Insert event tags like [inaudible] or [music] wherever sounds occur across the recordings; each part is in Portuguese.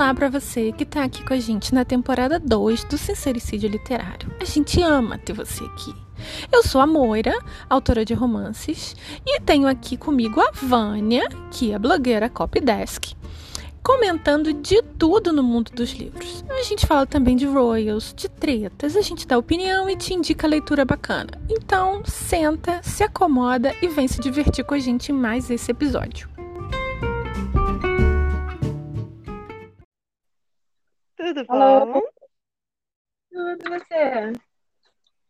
Olá para você que está aqui com a gente na temporada 2 do Sincericídio Literário. A gente ama ter você aqui. Eu sou a Moira, autora de romances, e tenho aqui comigo a Vânia, que é blogueira Copydesk, comentando de tudo no mundo dos livros. A gente fala também de royals, de tretas, a gente dá opinião e te indica leitura bacana. Então, senta, se acomoda e vem se divertir com a gente em mais esse episódio. Tudo Alô? bom? Tudo você?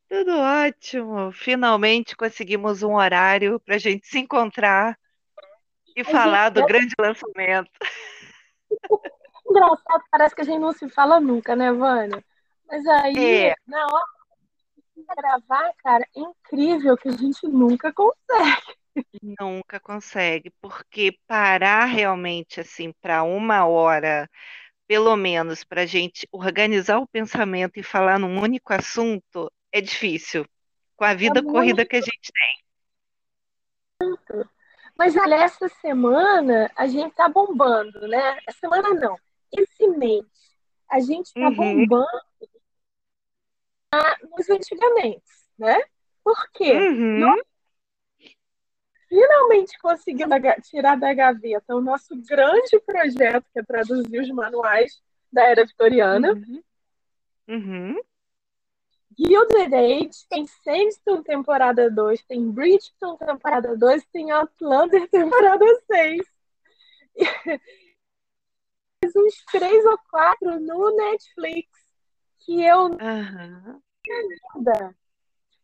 Tudo ótimo. Finalmente conseguimos um horário para a gente se encontrar e A falar gente do é grande lançamento. [laughs] engraçado, parece que a gente não se fala nunca, né, Vânia? Mas aí, É, na hora de gravar, cara, é incrível que a gente nunca consegue. nunca consegue, porque parar realmente assim para uma hora, pelo menos, para a gente organizar o pensamento e falar num único assunto, é difícil, com a É vida corrida muito. que a gente tem. Mas olha, essa semana a gente tá bombando, né? Essa semana não. Esse mês a gente tá Uhum, bombando nos antigamente, né? Por quê? uhum, finalmente ga- tirar da gaveta o nosso grande projeto, que é traduzir os manuais da era vitoriana. uhum, uhum. Gilded Age, tem Sandstorm temporada 2, tem Bridgerton temporada 2, tem Outlander [laughs] temporada 6. Mais uns três ou quatro no Netflix, que eu Aham, nada.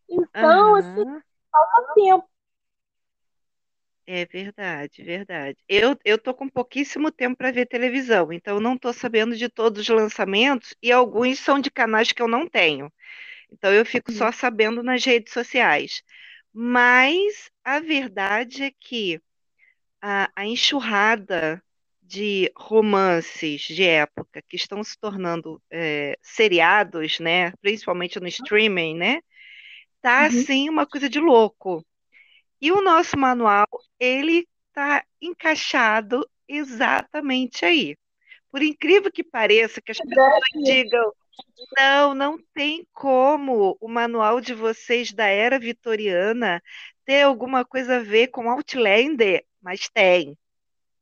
Então, assim, há tempo. É verdade, verdade. Eu, eu tô com pouquíssimo tempo para ver televisão, então eu não tô sabendo de todos os lançamentos e alguns são de canais que eu não tenho. Então eu fico só sabendo nas redes sociais. Mas a verdade é que a, a enxurrada de romances de época que estão se tornando é, seriados, né, principalmente no streaming, né, tá Uhum. assim uma coisa de louco. E o nosso manual, ele está encaixado exatamente aí. Por incrível que pareça, que as pessoas digam, não, não tem como o manual de vocês da era vitoriana ter alguma coisa a ver com Outlander, mas tem.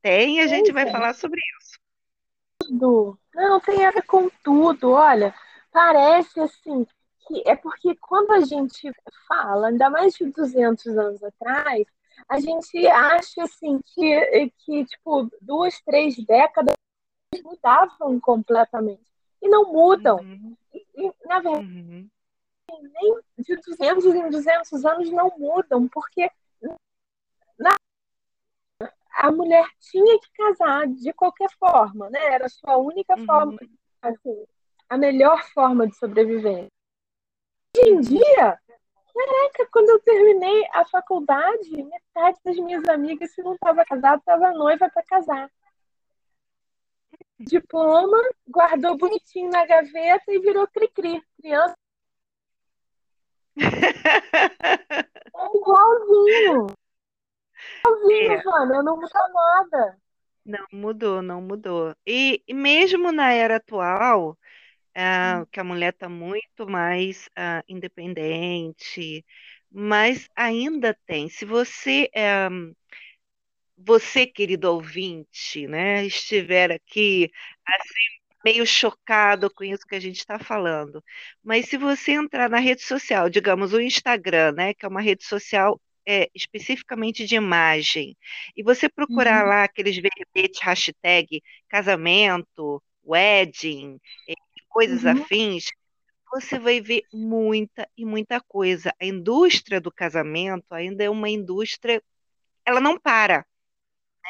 Tem, e a gente vai é. falar sobre isso. tudo. Não, tem a ver com tudo. Olha, parece assim que é porque quando a gente fala, ainda mais de 200 anos atrás, a gente acha assim que, que tipo, duas, três décadas mudavam completamente. E não mudam. Uhum, E, e, na verdade, uhum, nem de 200 em 200 anos não mudam, porque na- a mulher tinha que casar de qualquer forma, né? Era a sua única forma, uhum, assim, a melhor forma de sobreviver. Hoje em dia, caraca, quando eu terminei a faculdade, metade das minhas amigas, se não estava casada, estava noiva para casar. Diploma, guardou bonitinho na gaveta e virou cri-cri. Criança [laughs] é igualzinho. Igualzinho, É, Vânia, não muda nada. não mudou, não mudou. E mesmo na era atual, ah, que a mulher está muito mais ah, independente, mas ainda tem. Se você, eh, você, querido ouvinte, né, estiver aqui assim, meio chocado com isso que a gente está falando, mas se você entrar na rede social, digamos o Instagram, né, que é uma rede social eh, especificamente de imagem, e você procurar Uhum. lá aqueles verbetes, hashtag casamento, wedding, coisas Uhum. afins, você vai ver muita e muita coisa. A indústria do casamento ainda é uma indústria, ela não para,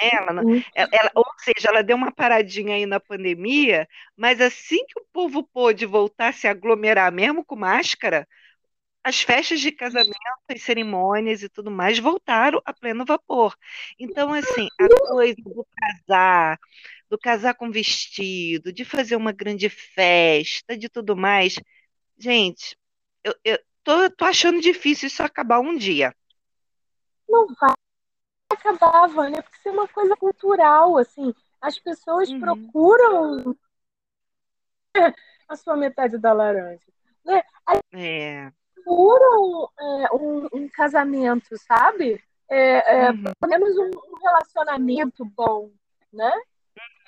né? Ela, não- Uhum. ela- ela- ou seja, ela deu uma paradinha aí na pandemia, mas assim que o povo pôde voltar a se aglomerar, mesmo com máscara, as festas de casamento, as cerimônias e tudo mais voltaram a pleno vapor. Então, assim, a coisa do casar, do casar com vestido, de fazer uma grande festa, de tudo mais, gente, eu, eu tô, tô achando difícil isso acabar um dia. Não vai acabar, Vânia, porque isso é uma coisa cultural, assim. As pessoas uhum. procuram [laughs] a sua metade da laranja. Né? é. Procuram é, um, um, casamento, sabe? É, é, uhum. Pelo menos um, um, relacionamento bom, né?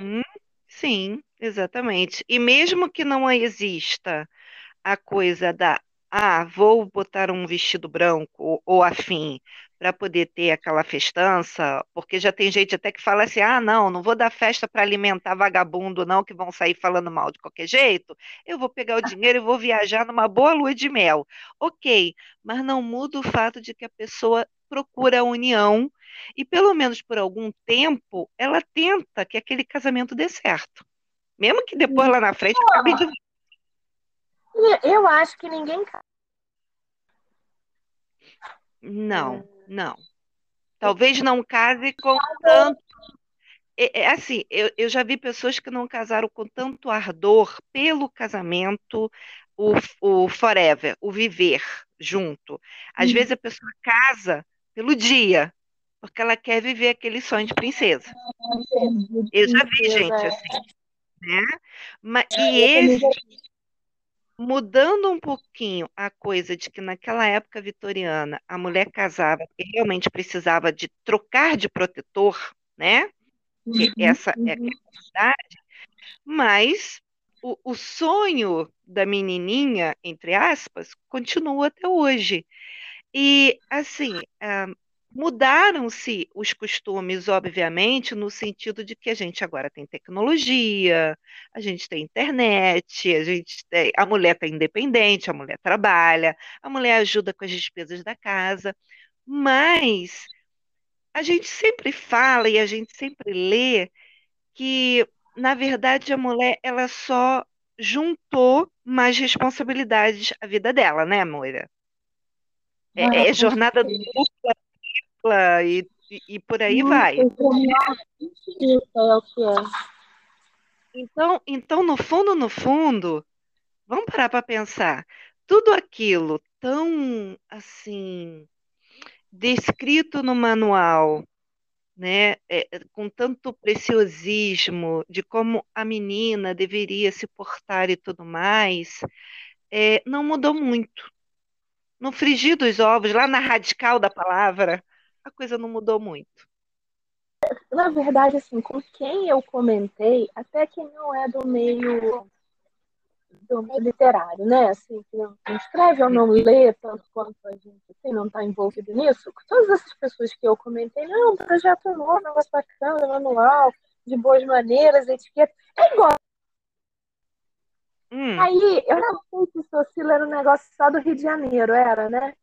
Uhum. Sim, exatamente. E mesmo que não exista a coisa da ah, vou botar um vestido branco ou, afim para poder ter aquela festança, porque já tem gente até que fala assim: ah, não, não vou dar festa para alimentar vagabundo, não, que vão sair falando mal de qualquer jeito. Eu vou pegar o dinheiro e vou viajar numa boa lua de mel. Ok, mas não muda o fato de que a pessoa procura a união e, pelo menos por algum tempo, ela tenta que aquele casamento dê certo. Mesmo que depois lá na frente acabe de eu acho que ninguém. Não, é. não. Talvez não case com tanto. É, é, assim, eu, eu já vi pessoas que não casaram com tanto ardor pelo casamento, o, o forever, o viver junto. Às vezes a pessoa casa pelo dia, porque ela quer viver aquele sonho de princesa. Eu já vi gente assim, né? Mas, e esse mudando um pouquinho a coisa de que naquela época vitoriana a mulher casava e realmente precisava de trocar de protetor, né? Uhum, essa é a verdade. Mas o, o sonho da menininha, entre aspas, continua até hoje. E, assim, uh, Mudaram-se os costumes, obviamente, no sentido de que a gente agora tem tecnologia, a gente tem internet, a gente tem, a mulher está independente, a mulher trabalha, a mulher ajuda com as despesas da casa, mas a gente sempre fala e a gente sempre lê que, na verdade, a mulher ela só juntou mais responsabilidades à vida dela, né, Moira? É, é jornada dupla e, e, e por aí vai. É então, então, no fundo, no fundo, vamos parar para pensar. Tudo aquilo tão assim descrito no manual, né, é, é, com tanto preciosismo de como a menina deveria se portar e tudo mais, é, não mudou muito. No frigir dos ovos, lá na radical da palavra, a coisa não mudou muito. Na verdade, assim, com quem eu comentei, até quem não é do meio do meio literário, né? Assim, que não, escreve ou não lê tanto quanto a gente assim, não está envolvido nisso. Todas essas pessoas que eu comentei, não, projeto novo, negócio bacana, manual, de boas maneiras, etiqueta. É igual. Hum. Aí, eu não sei se Socila era um negócio só do Rio de Janeiro, era, né?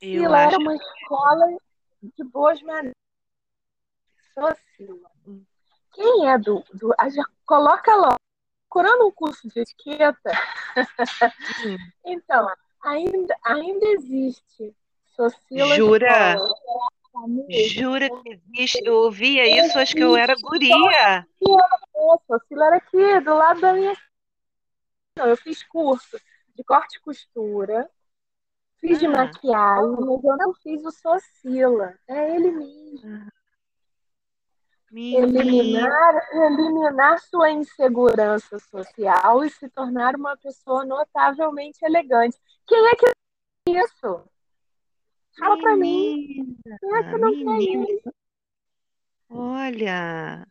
Eu acho... era uma escola de boas maneiras. Socila. Quem é do. do já coloca logo. Procurando um curso de etiqueta. então, ainda, ainda existe. Socila Jura? Jura que existe? Eu ouvia isso, acho que eu era guria. Socila era aqui, do lado da minha. Não, eu fiz curso de corte e costura Fiz de ah. maquiagem, mas eu não fiz o Socila. É ele mesmo. Eliminar, eliminar sua insegurança social e se tornar uma pessoa notavelmente elegante. Quem é que tem isso? Fala para mim. Quem é que não tem isso? Olha,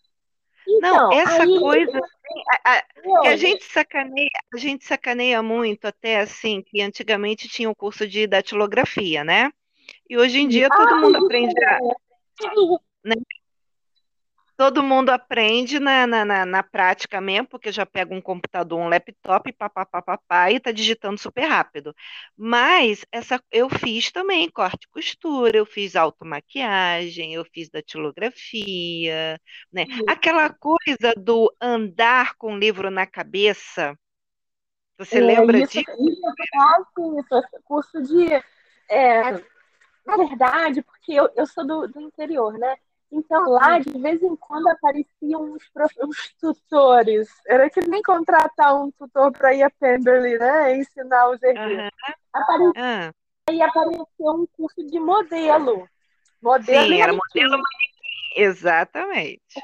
não, então, essa aí, coisa a, a, que a gente sacaneia, a gente sacaneia muito até assim, que antigamente tinha o curso de datilografia, né? E hoje em dia todo mundo aprende a, né? Todo mundo aprende na, na, na, na, prática mesmo, porque já pega um computador, um laptop, papapá, e está digitando super rápido. Mas essa eu fiz também corte e costura, eu fiz automaquiagem, eu fiz datilografia, né? Aquela coisa do andar com o livro na cabeça. Você é, lembra isso, disso? Isso, é isso, é curso de. É, na verdade, porque eu, eu sou do, do interior, né? Então lá, de vez em quando, apareciam uns, uns tutores. Era que nem contratar um tutor para ir a Pemberley, né? Ensinar os herdeiros. Uhum. Aparecia, uhum. Aí apareceu um curso de modelo. Modelo Sim, era modelo manequim. Exatamente.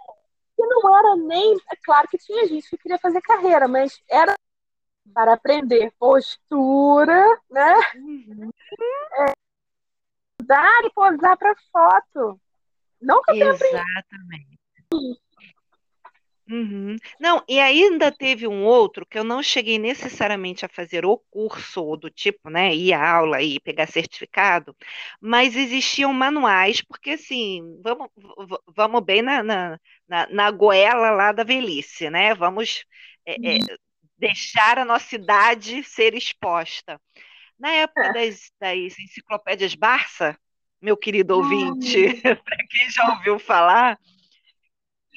que não era nem. É claro que tinha gente que queria fazer carreira, mas era para aprender postura, né? Uhum. É, dar e posar para foto. Não que eu Exatamente. Uhum. Não, e ainda teve um outro que eu não cheguei necessariamente a fazer o curso do tipo, né, ir à aula e pegar certificado, mas existiam manuais, porque assim, vamos, vamos bem na, na, na, na goela lá da velhice, né? Vamos é, é, uhum. deixar a nossa idade ser exposta. Na época é. das, das enciclopédias Barça, meu querido ouvinte, [laughs] para quem já ouviu falar,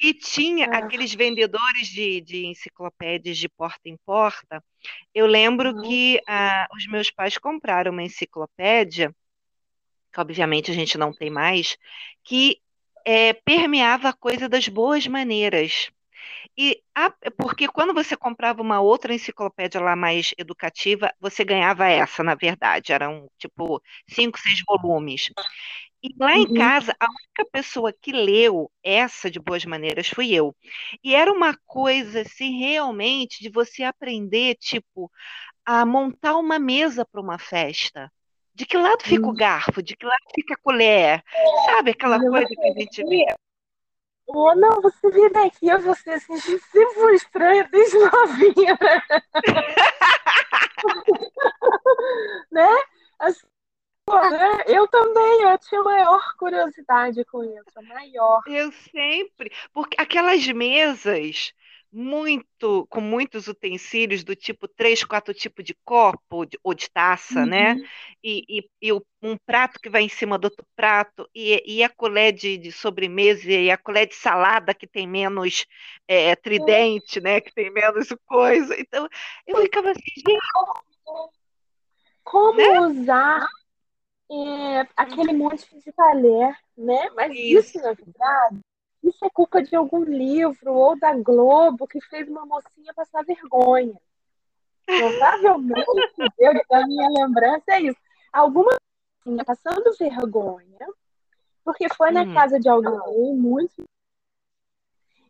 e tinha é. aqueles vendedores de, de enciclopédias de porta em porta. Eu lembro uhum. que ah, os meus pais compraram uma enciclopédia, que obviamente a gente não tem mais, que é, permeava a coisa das boas maneiras. E a, porque quando você comprava uma outra enciclopédia lá mais educativa, você ganhava essa, na verdade, eram tipo cinco, seis volumes. E lá em uhum. casa, a única pessoa que leu essa de Boas Maneiras fui eu. E era uma coisa, assim, realmente, de você aprender, tipo, a montar uma mesa para uma festa. De que lado fica o uhum. garfo? De que lado fica a colher? Sabe aquela coisa que a gente vê? Oh, não, você vê daqui, eu você assim, sempre foi estranha desde novinha. [laughs] né? Assim, né? Eu também, eu tinha maior curiosidade com isso, maior. Eu sempre, porque aquelas mesas muito com muitos utensílios do tipo três, quatro tipos de copo ou de taça, né? uhum. né? E, e, e, um prato que vai em cima do outro prato, e, e a colher de, de, sobremesa, e a colher de salada que tem menos é, tridente, né? Que tem menos coisa. Então, eu ficava assim, gente. Como né? usar é, aquele monte de talher, né? Mas isso. isso, na verdade, isso é culpa de algum livro ou da Globo que fez uma mocinha passar vergonha. Provavelmente, [laughs] da minha lembrança é isso. Alguma mocinha passando vergonha, porque foi na hum. casa de alguém muito.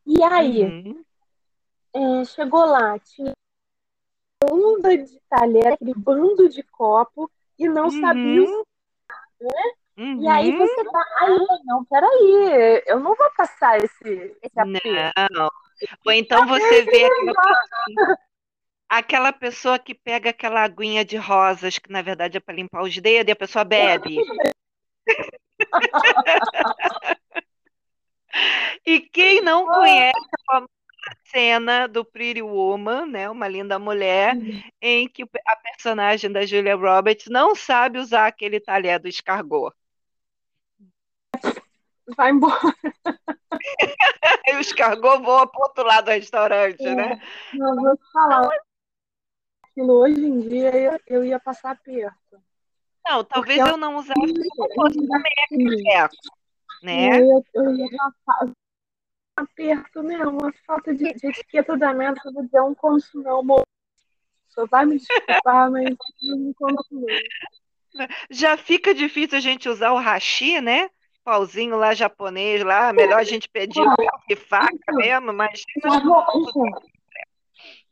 E aí, uhum. é, chegou lá, tinha banda de talher, aquele bando de copo, e não uhum. sabia né? Uhum. E aí você tá, aí, não, peraí, eu não vou passar esse, esse aperto. Não. Ou então você vê aquela, aquela pessoa que pega aquela aguinha de rosas, que na verdade é para limpar os dedos, e a pessoa bebe. [laughs] e quem não [laughs] conhece a cena do Pretty Woman, né, uma linda mulher, uhum. em que a personagem da Julia Roberts não sabe usar aquele talher do escargot. Vai embora. [laughs] e o escargot voa para outro lado do restaurante, é, né? Não, vou te falar. Aquilo hoje em dia eu, eu ia passar perto. Não, talvez Porque eu não usasse se não fosse né? Eu, eu ia passar, aperto mesmo, uma falta de, de etiqueta danada, eu vou dizer um conto não, amor. Só vai me desculpar, mas não me conto Já fica difícil a gente usar o hashi, né? Pauzinho lá japonês, lá, melhor a gente pedir um e faca mesmo, mas.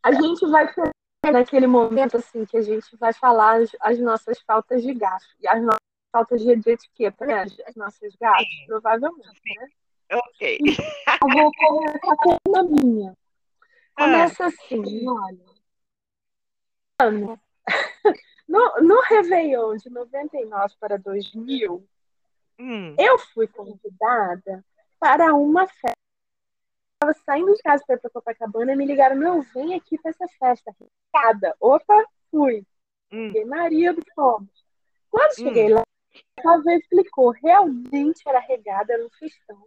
A gente vai ter naquele momento assim que a gente vai falar as, as nossas faltas de gasto e as nossas faltas de, de etiqueta, né? As, as nossas gastos, provavelmente, né? Ok. Eu vou começar com uma minha. [laughs] Começa ah. assim, olha. [laughs] No, no Réveillon de 99 para 2000, hum. eu fui convidada para uma festa. Eu estava saindo de casa para ir para Copacabana e me ligaram: Meu, vem aqui para essa festa. Cada. Opa, fui. Hum. Peguei marido, fomos. Quando cheguei hum. lá, a vez explicou: realmente era regada, era um festão.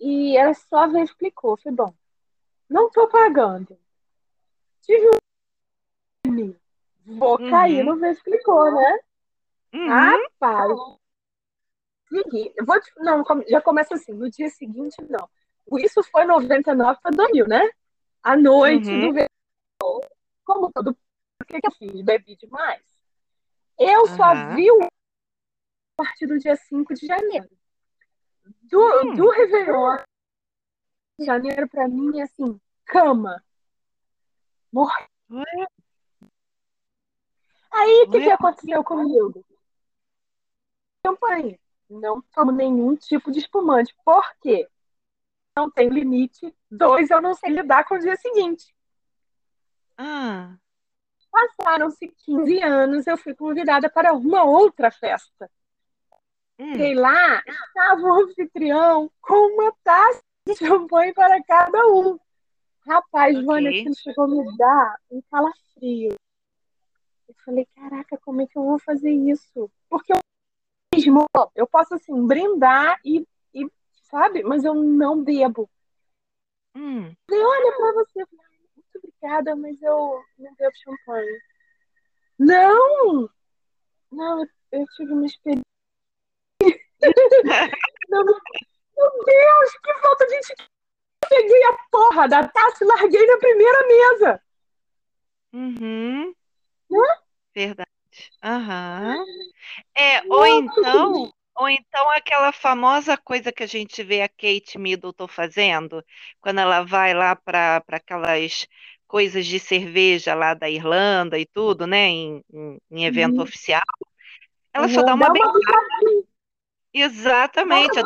E ela só me explicou. Falei, bom, não tô pagando. Tive um. Vou uhum. cair no explicou, né? Uhum. Rapaz. Vou te... Não, já começa assim. No dia seguinte, não. Isso foi 99 para 2000, né? À noite, uhum. no verão. Como todo. O que, que eu fiz? Bebi demais. Eu só vi o a partir do dia 5 de janeiro do, hum. do Réveillon de Janeiro para mim é assim, cama. Morre. Ué, Aí o que, que aconteceu comigo? Campanha. Não tomo nenhum tipo de espumante. Por quê? Não tem limite. Dois, eu não sei lidar com o dia seguinte. Ah, Passaram-se 15 anos, eu fui convidada para uma outra festa. hum, Cheguei lá, estava o anfitrião com uma taça de champanhe para cada um. Rapaz, Ok. Vânia, aquilo chegou a me dar um calafrio. Eu falei, caraca, como é que eu vou fazer isso? Porque eu mesmo, eu posso assim, brindar e, e sabe, mas eu não bebo. hum. Falei, olha pra você. "Ai, muito obrigada, mas eu não bebo champanhe. Não! Não, eu, tive uma experiência. [laughs] Não, meu Deus, que falta de etiqueta. Eu peguei a porra da taça e larguei na primeira mesa. Uhum. Hã? Verdade. Aham. É, [laughs] ou então, ou então aquela famosa coisa que a gente vê a Kate Middleton fazendo, quando ela vai lá para aquelas coisas de cerveja lá da Irlanda e tudo, né, em, em, em evento Uhum. oficial, ela só dá uma dá beijada. uma Exatamente,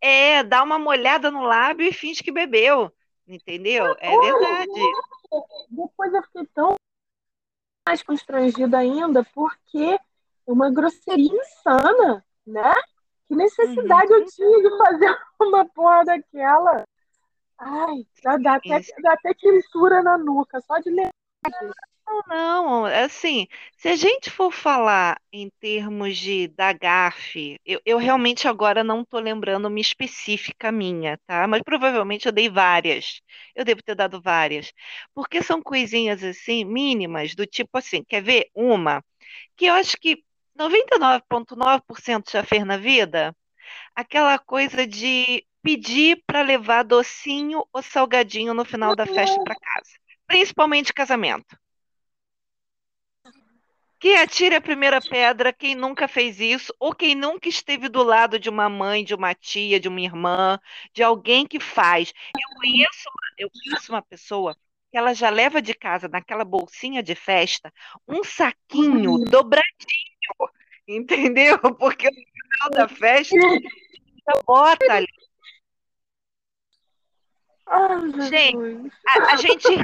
é, dá uma molhada no lábio e finge que bebeu, entendeu? É verdade. Depois eu fiquei tão mais constrangida ainda, porque é uma grosseria insana, né? Que necessidade eu tinha de fazer [laughs] uma porra daquela? Ai, dá, dá até, dá até quentura na nuca, só de lembrar. Não, assim, se a gente for falar em termos de da gafe, eu, eu realmente agora não estou lembrando uma específica minha, tá? Mas provavelmente eu dei várias. Eu devo ter dado várias. Porque são coisinhas assim, mínimas, do tipo assim, quer ver? Uma, que eu acho que 99,9% já fez na vida, aquela coisa de pedir para levar docinho ou salgadinho no final da festa para casa. Principalmente casamento. Que atire a primeira pedra quem nunca fez isso, ou quem nunca esteve do lado de uma mãe, de uma tia, de uma irmã, de alguém que faz. Eu conheço uma, eu conheço uma pessoa que ela já leva de casa, naquela bolsinha de festa, um saquinho dobradinho, [laughs] entendeu? Porque no final da festa, ela bota ali. Ai, Gente. A, a gente ri.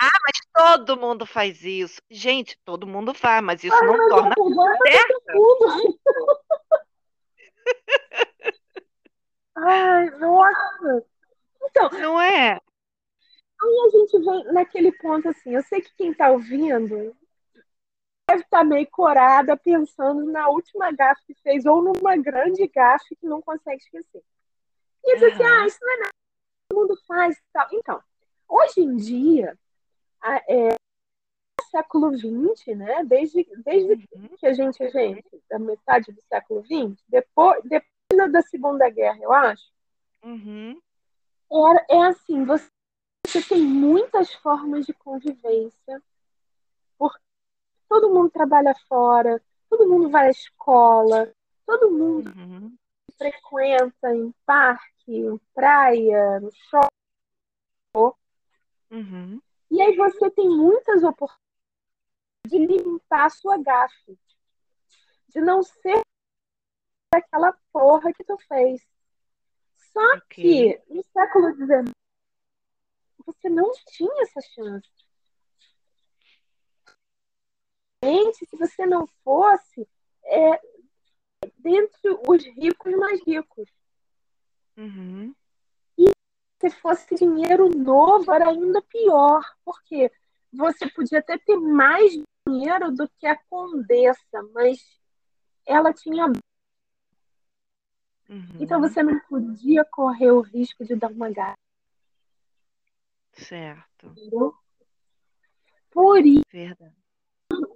Ah, mas todo mundo faz isso. Gente, todo mundo faz, mas isso não torna Agora tá certo. Ai, nossa. Então, Não é? aí a gente vem naquele ponto assim, eu sei que quem tá ouvindo deve estar meio corada pensando na última gafe que fez ou numa grande gafe que não consegue esquecer. E diz assim, ah, isso não é nada, todo mundo faz tal. Então, hoje em dia, a- é, século XX, né? Desde, desde Uhum, que a gente, gente, da metade do século XX, depois, depois da Segunda Guerra, eu acho, uhum, era, é assim, você, você tem muitas formas de convivência, porque todo mundo trabalha fora, todo mundo vai à escola, todo mundo uhum, frequenta em parque, em praia, no shopping, uhum. e aí você tem muitas oportunidades de limpar a sua gafe, de não ser aquela porra que tu fez. Só Ok. que no século XIX você não tinha essa chance. Se você não fosse é, dentre os ricos mais ricos, Uhum, se fosse dinheiro novo era ainda pior, porque você podia até ter mais dinheiro do que a condessa, mas ela tinha. Então uhum. você não podia correr o risco de dar uma gata. Certo. entendeu? Por isso Verdade.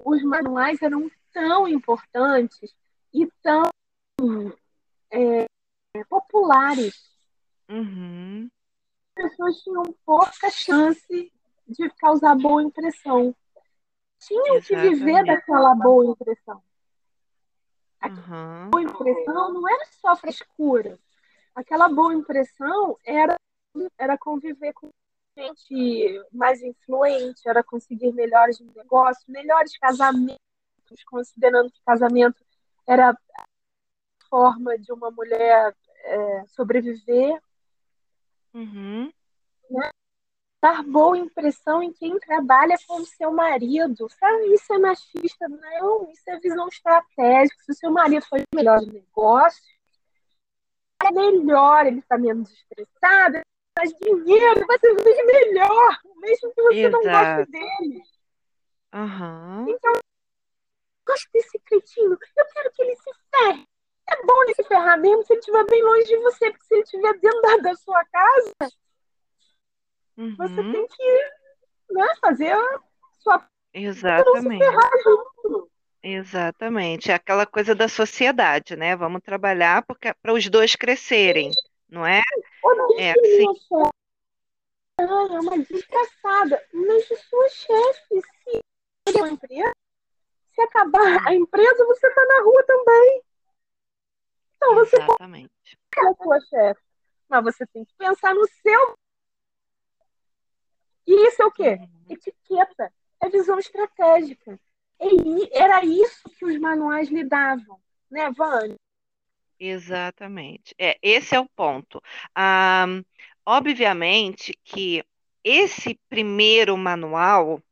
os manuais eram tão importantes e tão é, populares. Uhum, As pessoas tinham pouca chance de causar boa impressão. Tinham que viver exatamente. daquela boa impressão. Uhum, Boa impressão não era só frescura. aquela boa impressão era, era conviver com gente mais influente, era conseguir melhores negócios, melhores casamentos, considerando que casamento era forma de uma mulher é, sobreviver. Uhum. Né? Dar boa impressão em quem trabalha com o seu marido. Sabe, isso é machista? Não, isso é visão estratégica. Se o seu marido for o melhor negócio, é melhor, ele está menos estressado, mais dinheiro, ser muito melhor, mesmo que você Exato. não goste dele. Uhum. Então, gosto desse cretino, eu quero que ele se ferre. É bom ele se ferrar mesmo se ele estiver bem longe de você, porque se ele estiver dentro da, da sua casa, uhum. você tem que né, fazer a sua. Exatamente. Exatamente. É aquela coisa da sociedade, né? Vamos trabalhar para os dois crescerem, não é? É assim. É uma desgraçada. Mas seu chefe, se uma empresa, se acabar a empresa, você está na rua também. Então você Exatamente. pode a sua chefe. Mas você tem que pensar no seu. E isso é o quê? Uhum. Etiqueta. É visão estratégica. Era isso que os manuais lhe davam, né, Vânia? Exatamente. É, esse é o ponto. Ah, obviamente que esse primeiro manual,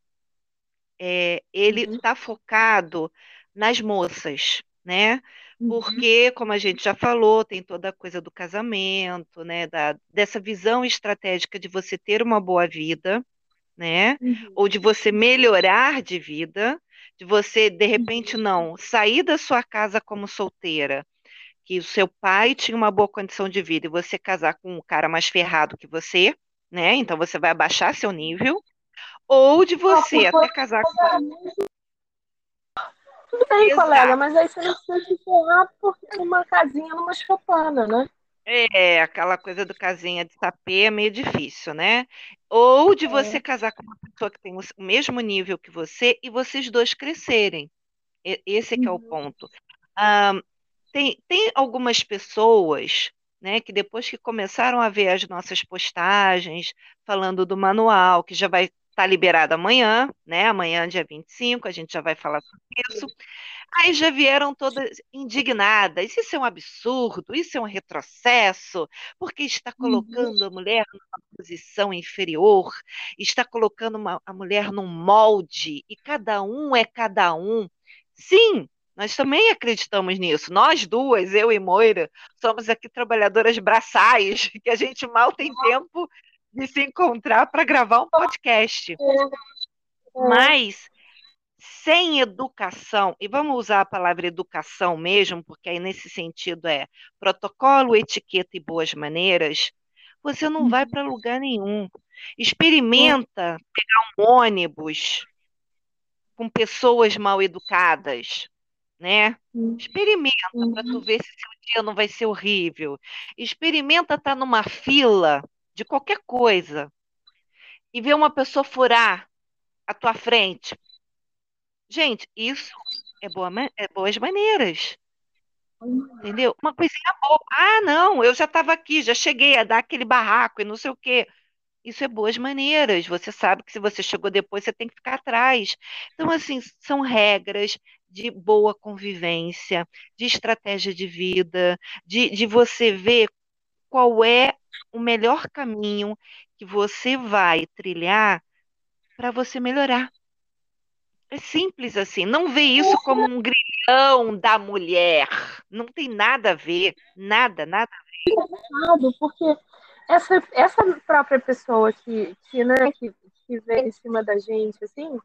é, ele está uhum. focado nas moças, né? Uhum. Porque, como a gente já falou, tem toda a coisa do casamento, né? Da, dessa visão estratégica de você ter uma boa vida, né? Uhum. Ou de você melhorar de vida, de você, de repente, uhum. não sair da sua casa como solteira que o seu pai tinha uma boa condição de vida e você casar com um cara mais ferrado que você, né? Então você vai abaixar seu nível, ou de você até casar com. Tudo bem, Exato. colega, mas aí você não precisa se ferrar por uma casinha numa chopana, né? É, aquela coisa do casinha de sapê é meio difícil, né? Ou de é. você casar com uma pessoa que tem o mesmo nível que você e vocês dois crescerem. Esse é que é o uhum. ponto. Tem, tem algumas pessoas né, que depois que começaram a ver as nossas postagens falando do manual, que já vai estar tá liberado amanhã, né? Amanhã, dia 25, a gente já vai falar sobre isso. Aí já vieram todas indignadas. Isso é um absurdo, isso é um retrocesso, porque está uhum. colocando a mulher numa posição inferior, está colocando uma, a mulher num molde, e cada um é cada um. Sim, nós também acreditamos nisso. Nós duas, eu e Moira, somos aqui trabalhadoras braçais, [laughs] que a gente mal tem tempo de se encontrar para gravar um podcast. Mas sem educação, e vamos usar a palavra educação mesmo, porque aí nesse sentido é protocolo, etiqueta e boas maneiras, você não vai para lugar nenhum. Experimenta pegar um ônibus com pessoas mal educadas né? Experimenta para tu ver se seu dia não vai ser horrível. Experimenta estar tá numa fila de qualquer coisa e ver uma pessoa furar a tua frente. Gente, isso é, boa, é boas maneiras. Entendeu? Uma coisinha boa. Ah, não, eu já estava aqui, já cheguei a dar aquele barraco e não sei o quê. Isso é boas maneiras. Você sabe que se você chegou depois, você tem que ficar atrás. Então, assim, são regras, de boa convivência, de estratégia de vida, de, de você ver qual é o melhor caminho que você vai trilhar para você melhorar. É simples assim. Não vê isso como um grilhão da mulher. Não tem nada a ver. Nada, nada a ver. Porque essa, essa própria pessoa que, que, né, que, que vem em cima da gente, assim,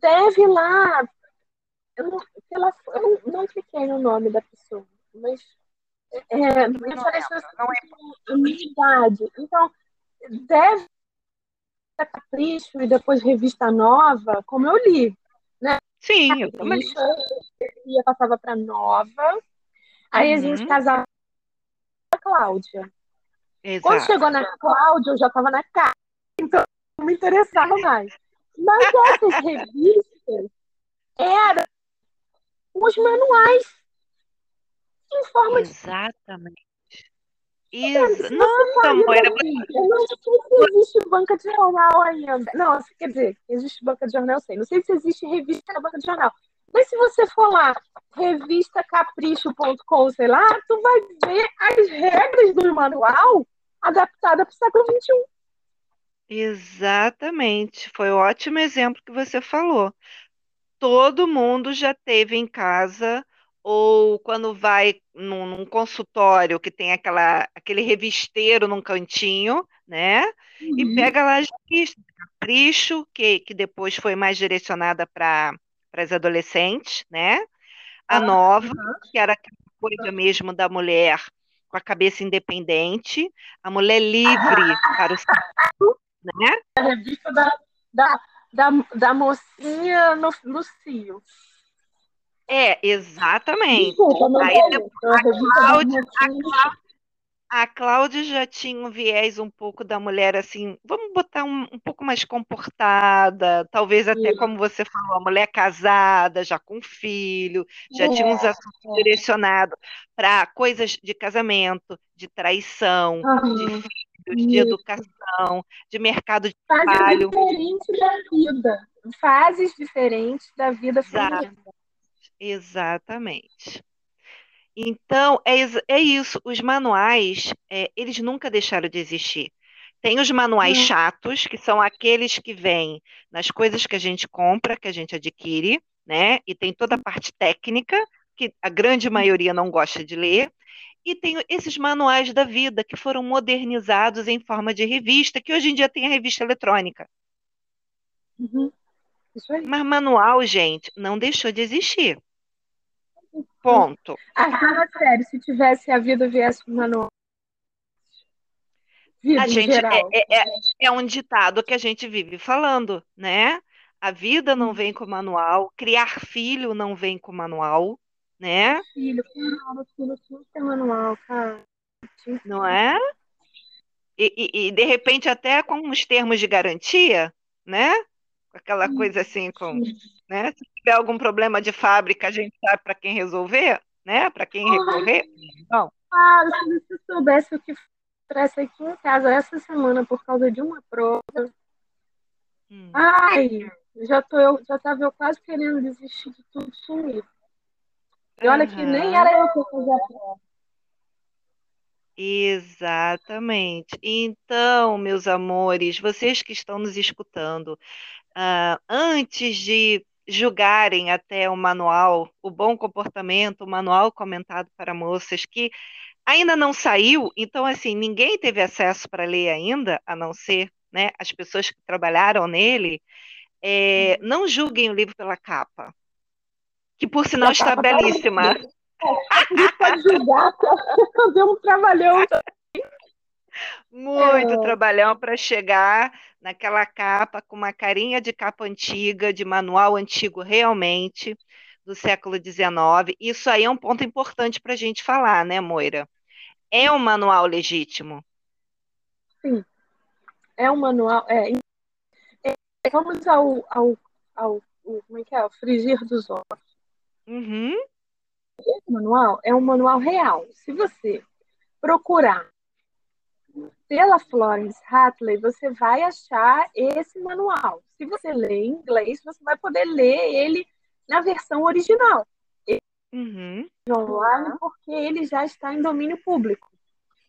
deve lá eu não, pela, eu não, não no nome da pessoa, mas é, me parece a minha idade. Então, deve ser capricho e depois revista nova, como eu li. Né? Sim, eu também. Eu passava para nova, aí uhum. a gente casava com a Cláudia. Exato. Quando chegou na Cláudia, eu já estava na casa, então não me interessava mais. Mas essas [laughs] revistas eram os manuais em forma Exatamente. Isso. Nossa, Moira. Eu não sei se existe banca de jornal ainda. Não, quer dizer, existe banca de jornal, eu sei. Não sei se existe revista na banca de jornal. Mas se você for lá, revistacapricho.com, sei lá, tu vai ver as regras do manual adaptada para o século XXI. Exatamente. Foi um ótimo exemplo que você falou. Todo mundo já teve em casa ou quando vai num, num consultório que tem aquela, aquele revisteiro num cantinho, né? E Uhum. pega lá as revistas, Capricho, que, que depois foi mais direcionada para as adolescentes, né? A Ah, Nova, que era aquela coisa mesmo da mulher com a cabeça independente, a mulher livre para o sexo, né? A revista da, da, da, da mocinha no, no cio. É, exatamente. Desculpa, não Aí depois A Cláudia, a Cláudia já tinha um viés um pouco da mulher assim, vamos botar um, um pouco mais comportada, talvez até como você falou, a mulher casada, já com filho, já tinha uns É, assuntos é. direcionados para coisas de casamento, de traição, de filhos, de Isso. educação, de mercado de Fases trabalho. diferentes da vida. Fases diferentes da vida Exato. Exatamente. Então, é, é isso. Os manuais, é, eles nunca deixaram de existir. Tem os manuais chatos, que são aqueles que vêm nas coisas que a gente compra, que a gente adquire, né? E tem toda a parte técnica, que a grande maioria não gosta de ler. E tem esses manuais da vida, que foram modernizados em forma de revista, que hoje em dia tem a revista eletrônica. Uhum. Mas manual, gente, não deixou de existir. Ponto. Ah, fala sério, se tivesse a vida viesse com manual. Vida A gente geral. é, é, é um ditado que a gente vive falando, né? A vida não vem com manual, criar filho não vem com manual, né? Filho, cara, filho tinha que ter manual, cara. Não é? E, e, e, de repente até com os termos de garantia, né? Aquela coisa assim, com, né? Se tiver algum problema de fábrica, a gente sabe para quem resolver, né? Para quem recorrer. Bom, Ah, se você soubesse o que acontece aqui em casa essa semana por causa de uma prova. hum, Ai, já tô eu, já tava eu quase querendo desistir de tudo sumir. E olha que nem era eu que fazia a prova. Exatamente. Então, meus amores, vocês que estão nos escutando, ah, antes de julgarem até o manual, o bom comportamento, o manual comentado para moças, que ainda não saiu, então, assim, ninguém teve acesso para ler ainda, a não ser, né, as pessoas que trabalharam nele, é, não julguem o livro pela capa, que por sinal está tá belíssima. É, pode julgar, [laughs] que [laughs] deu um trabalhão. Muito É. trabalhão para chegar naquela capa com uma carinha de capa antiga, de manual antigo realmente, do século XIX. Isso aí é um ponto importante para a gente falar, né, Moira? É um manual legítimo. Sim, é um manual. É, é, vamos ao, ao, ao, como é que é? O frigir dos ovos. Uhum, Esse manual é um manual real. Se você procurar pela Florence Hatley, você vai achar esse manual. Se você lê em inglês, você vai poder ler ele na versão original, uhum, online, porque ele já está em domínio público.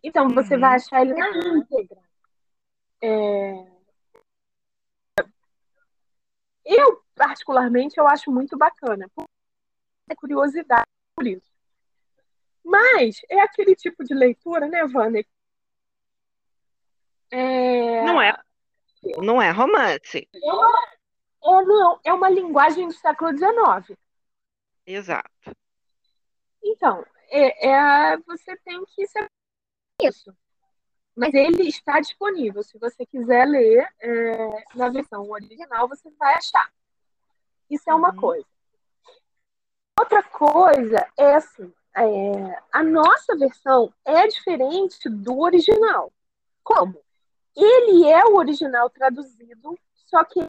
Então, você Uhum. vai achar ele na íntegra. É, Eu, particularmente, eu acho muito bacana. ter curiosidade por isso. Mas é aquele tipo de leitura, né, Vânia? É... Não é, não é romance. É, não, é uma linguagem do século XIX. Exato. Então, é, é- você tem que saber isso. Mas ele está disponível. Se você quiser ler é, na versão original, você vai achar. Isso é uma Uhum. coisa. Outra coisa é assim: é, a nossa versão é diferente do original. Como? Ele é o original traduzido, só que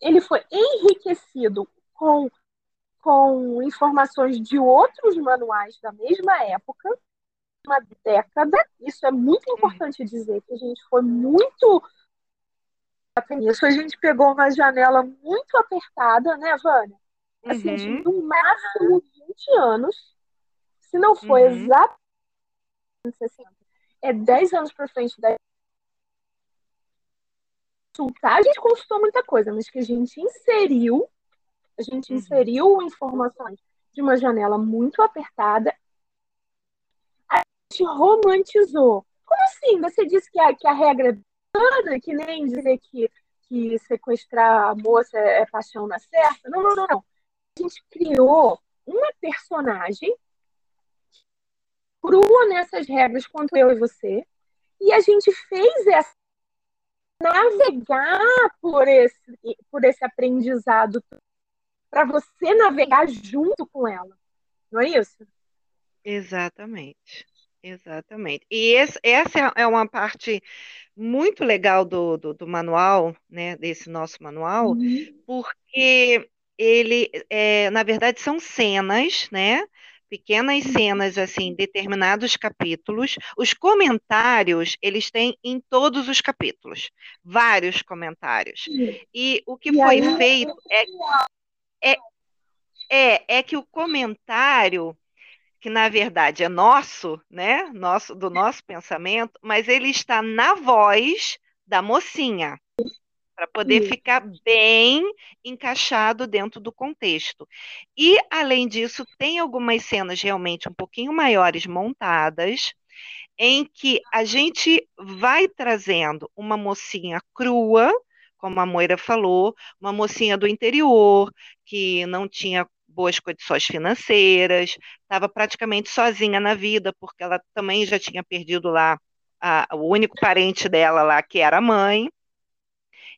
ele foi enriquecido com com informações de outros manuais da mesma época, uma década. Isso é muito importante dizer que a gente foi muito isso. A gente pegou uma janela muito apertada, né, Vânia? Assim, uhum. no máximo 20 anos. Se não foi uhum. exatamente 60, é 10 anos para frente da consultar, a gente consultou muita coisa, mas que a gente inseriu, a gente uhum. inseriu informações de uma janela muito apertada, a gente romantizou. Como assim? Você disse que a, que a regra é que nem dizer que, que sequestrar a moça é, é paixão na certa. Não, não, não, não. A gente criou uma personagem crua nessas regras quanto eu e você, e a gente fez essa navegar por esse, por esse aprendizado para você navegar junto com ela. Não é isso? Exatamente. Exatamente. E esse, essa é uma parte muito legal do, do, do manual, né, desse nosso manual, uhum. porque ele, é, na verdade, são cenas, né, pequenas cenas assim, determinados capítulos. Os comentários, eles têm em todos os capítulos, vários comentários. E o que foi feito é, é, é, é que o comentário que na verdade é nosso, né, nosso do nosso pensamento, mas ele está na voz da mocinha para poder Sim. ficar bem encaixado dentro do contexto. E, além disso, tem algumas cenas realmente um pouquinho maiores montadas, em que a gente vai trazendo uma mocinha crua, como a Moira falou, uma mocinha do interior, que não tinha boas condições financeiras, estava praticamente sozinha na vida, porque ela também já tinha perdido lá a, o único parente dela lá, que era a mãe.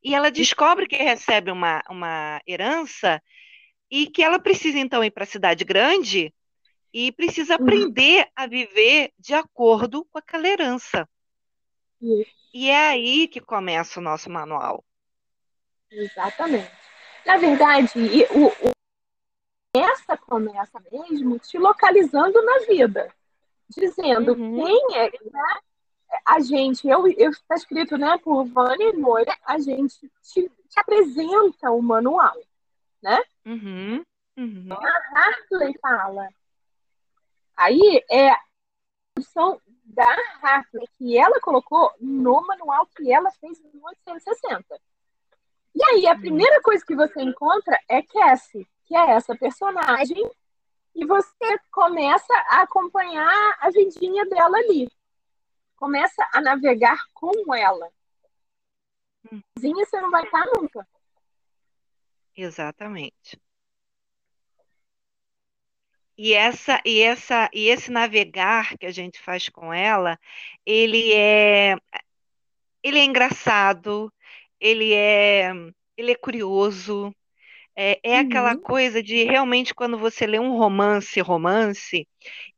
E ela descobre que recebe uma, uma herança e que ela precisa então ir para a cidade grande e precisa uhum. aprender a viver de acordo com aquela herança. E é aí que começa o nosso manual. Exatamente. Na verdade, o, o, essa começa mesmo te localizando na vida, dizendo uhum. quem é, né? A gente, eu está escrito, né, por Vânia e Moira, a gente te, te, apresenta o manual, né? Uhum, uhum. A Hartley fala. Aí é a função da Hartley, que ela colocou no manual que ela fez em 1860. E aí, a primeira coisa que você encontra é Cassie, que é essa personagem, e você começa a acompanhar a vidinha dela ali começa a navegar com ela. Sozinha você não vai estar nunca. Exatamente. E essa e essa e esse navegar que a gente faz com ela, ele é ele é engraçado, ele é ele é curioso, é, é uhum. aquela coisa de realmente quando você lê um romance, romance,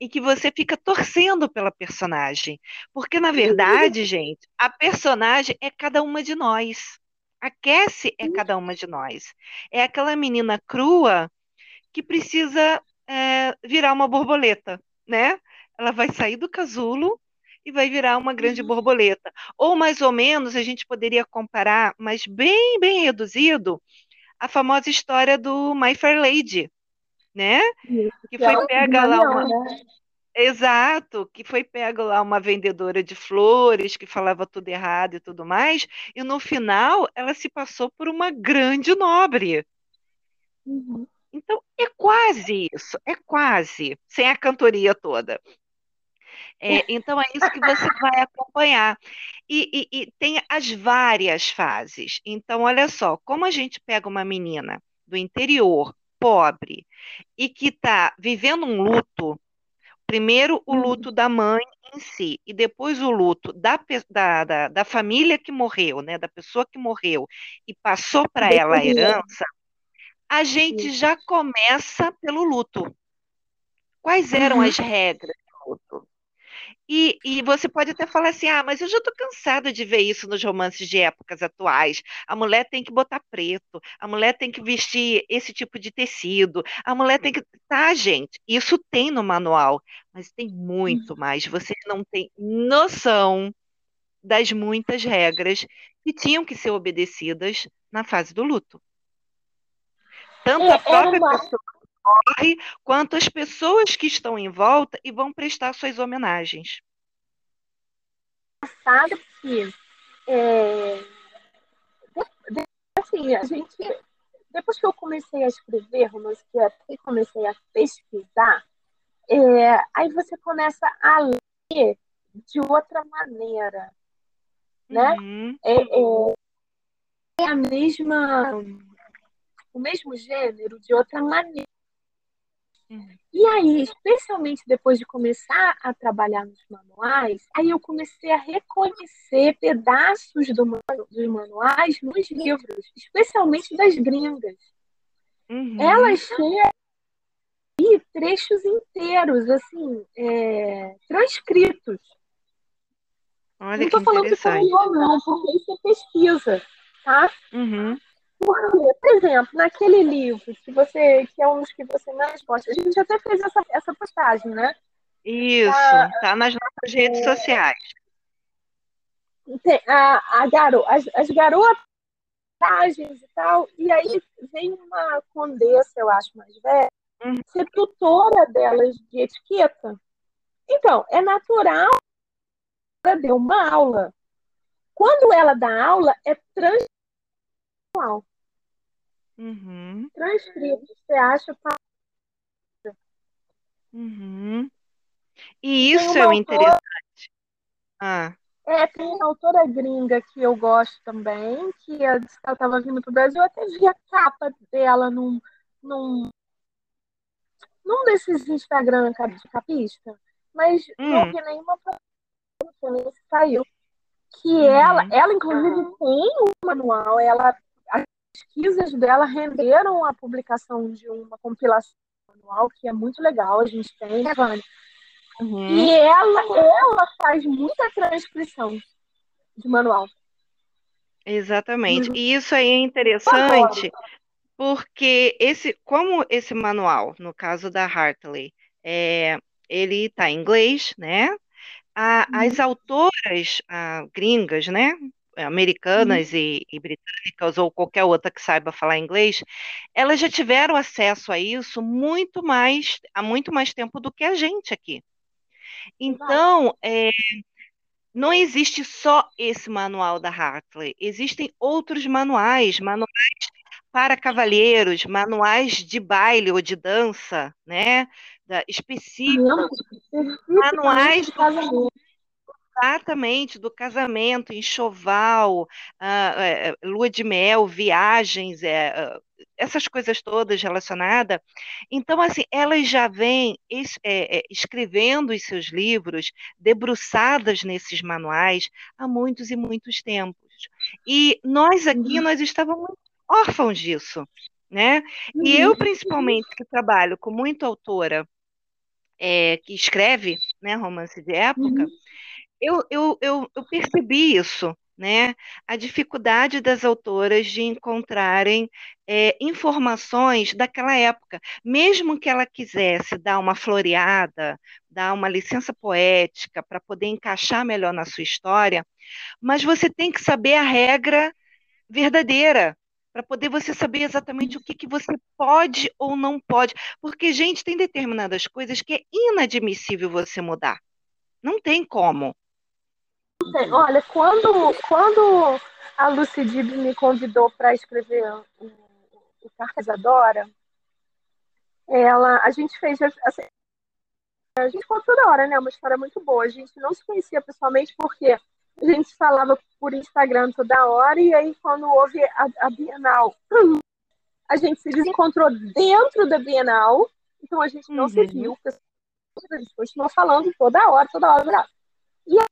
e que você fica torcendo pela personagem. Porque, na verdade, uhum. gente, a personagem é cada uma de nós. A Cassie é cada uma de nós. É aquela menina crua que precisa é, virar uma borboleta, né? Ela vai sair do casulo e vai virar uma grande uhum. borboleta. Ou mais ou menos a gente poderia comparar, mas bem, bem reduzido, a famosa história do My Fair Lady, né? Isso, que foi é pega lá uma. Né? Exato, que foi pega lá uma vendedora de flores que falava tudo errado e tudo mais, e no final ela se passou por uma grande nobre. Uhum. Então é quase isso, é quase, sem a cantoria toda. É, então é isso que você vai acompanhar. E, e, e, tem as várias fases. Então, olha só, como a gente pega uma menina do interior, pobre, e que está vivendo um luto, primeiro o uhum. luto da mãe em si, e depois o luto da, da, da, da família que morreu, né, da pessoa que morreu, e passou para ela a herança, a gente já começa pelo luto. Quais eram uhum. as regras do luto? E, e você pode até falar assim: ah, mas eu já estou cansada de ver isso nos romances de épocas atuais. A mulher tem que botar preto, a mulher tem que vestir esse tipo de tecido, a mulher tem que. Tá, gente, isso tem no manual, mas tem muito mais. Vocês não têm noção das muitas regras que tinham que ser obedecidas na fase do luto. Tanto É, a própria era uma- pessoa quanto as pessoas que estão em volta e vão prestar suas homenagens. Sabe que é, assim, a gente depois que eu comecei a escrever romance que até comecei a pesquisar, é, aí você começa a ler de outra maneira, né? Uhum, É, é, é a mesma o mesmo gênero de outra maneira. Uhum. E aí, especialmente depois de começar a trabalhar nos manuais, aí eu comecei a reconhecer pedaços do dos manuais nos livros, especialmente das gringas. Uhum. Elas têm aí trechos inteiros, assim, é, transcritos. Olha Não estou falando que foi eu, não, porque isso é pesquisa, tá? Uhum, Porque, por exemplo, naquele livro que você, que é um dos que você mais gosta, a gente até fez essa, essa postagem, né? Isso, tá nas nossas redes sociais. Tem a, a garo, as, as garotas e tal, e aí vem uma condessa, eu acho, mais velha, Uhum. ser tutora delas de etiqueta. Então, é natural que ela dê uma aula. Quando ela dá aula, é transcrito. Uhum, Transcrito, você acha? Uhum. E isso é o interessante. Ah, É, tem uma autora gringa que eu gosto também, que ela que ela estava vindo para o Brasil, eu até vi a capa dela num, num, num desses Instagram de capista, mas não Hum. vi nenhuma propaganda, nem saiu. Que Uhum. ela, ela inclusive tem um manual, ela, pesquisas dela renderam a publicação de uma compilação manual, que é muito legal, a gente tem, né, Vânia? uhum. E ela, ela faz muita transcrição de manual. Exatamente. Uhum. E isso aí é interessante porque esse, como esse manual, no caso da Hartley, é, ele está em inglês, né? A- Uhum. as autoras ah, gringas, né? Americanas e, e britânicas, ou qualquer outra que saiba falar inglês, elas já tiveram acesso a isso muito mais, há muito mais tempo do que a gente aqui. Então, é, não existe só esse manual da Hartley, existem outros manuais, manuais para cavalheiros, manuais de baile ou de dança, né? Da, específicos, Manuais de casamento. Exatamente do casamento, enxoval, ah, é, é, lua de mel, viagens, ah, essas coisas todas relacionadas. Então, assim, elas já vêm es- escrevendo os seus livros, debruçadas nesses manuais há muitos e muitos tempos. E nós aqui, Uhum. nós estávamos órfãos disso, né? E eu, Uhum. principalmente, que trabalho com muita autora é, que escreve, né, romance de época, Uhum. Eu, eu, eu, eu percebi isso, né? A dificuldade das autoras de encontrarem é, informações daquela época. Mesmo que ela quisesse dar uma floreada, dar uma licença poética para poder encaixar melhor na sua história, mas você tem que saber a regra verdadeira. Para poder você saber exatamente o que, que você pode ou não pode. Porque, gente, tem determinadas coisas que é inadmissível você mudar. Não tem como. Olha, quando, quando a Lucy Dib me convidou para escrever o, o Cartas Adora, ela, a gente fez. Assim, a gente conta toda hora, né? Uma história muito boa. A gente não se conhecia pessoalmente porque a gente falava por Instagram toda hora, e aí, quando houve a, a Bienal, a gente se desencontrou dentro da Bienal, então a gente não se Uhum. viu, a gente continuou falando toda hora, toda hora. toda hora. E aí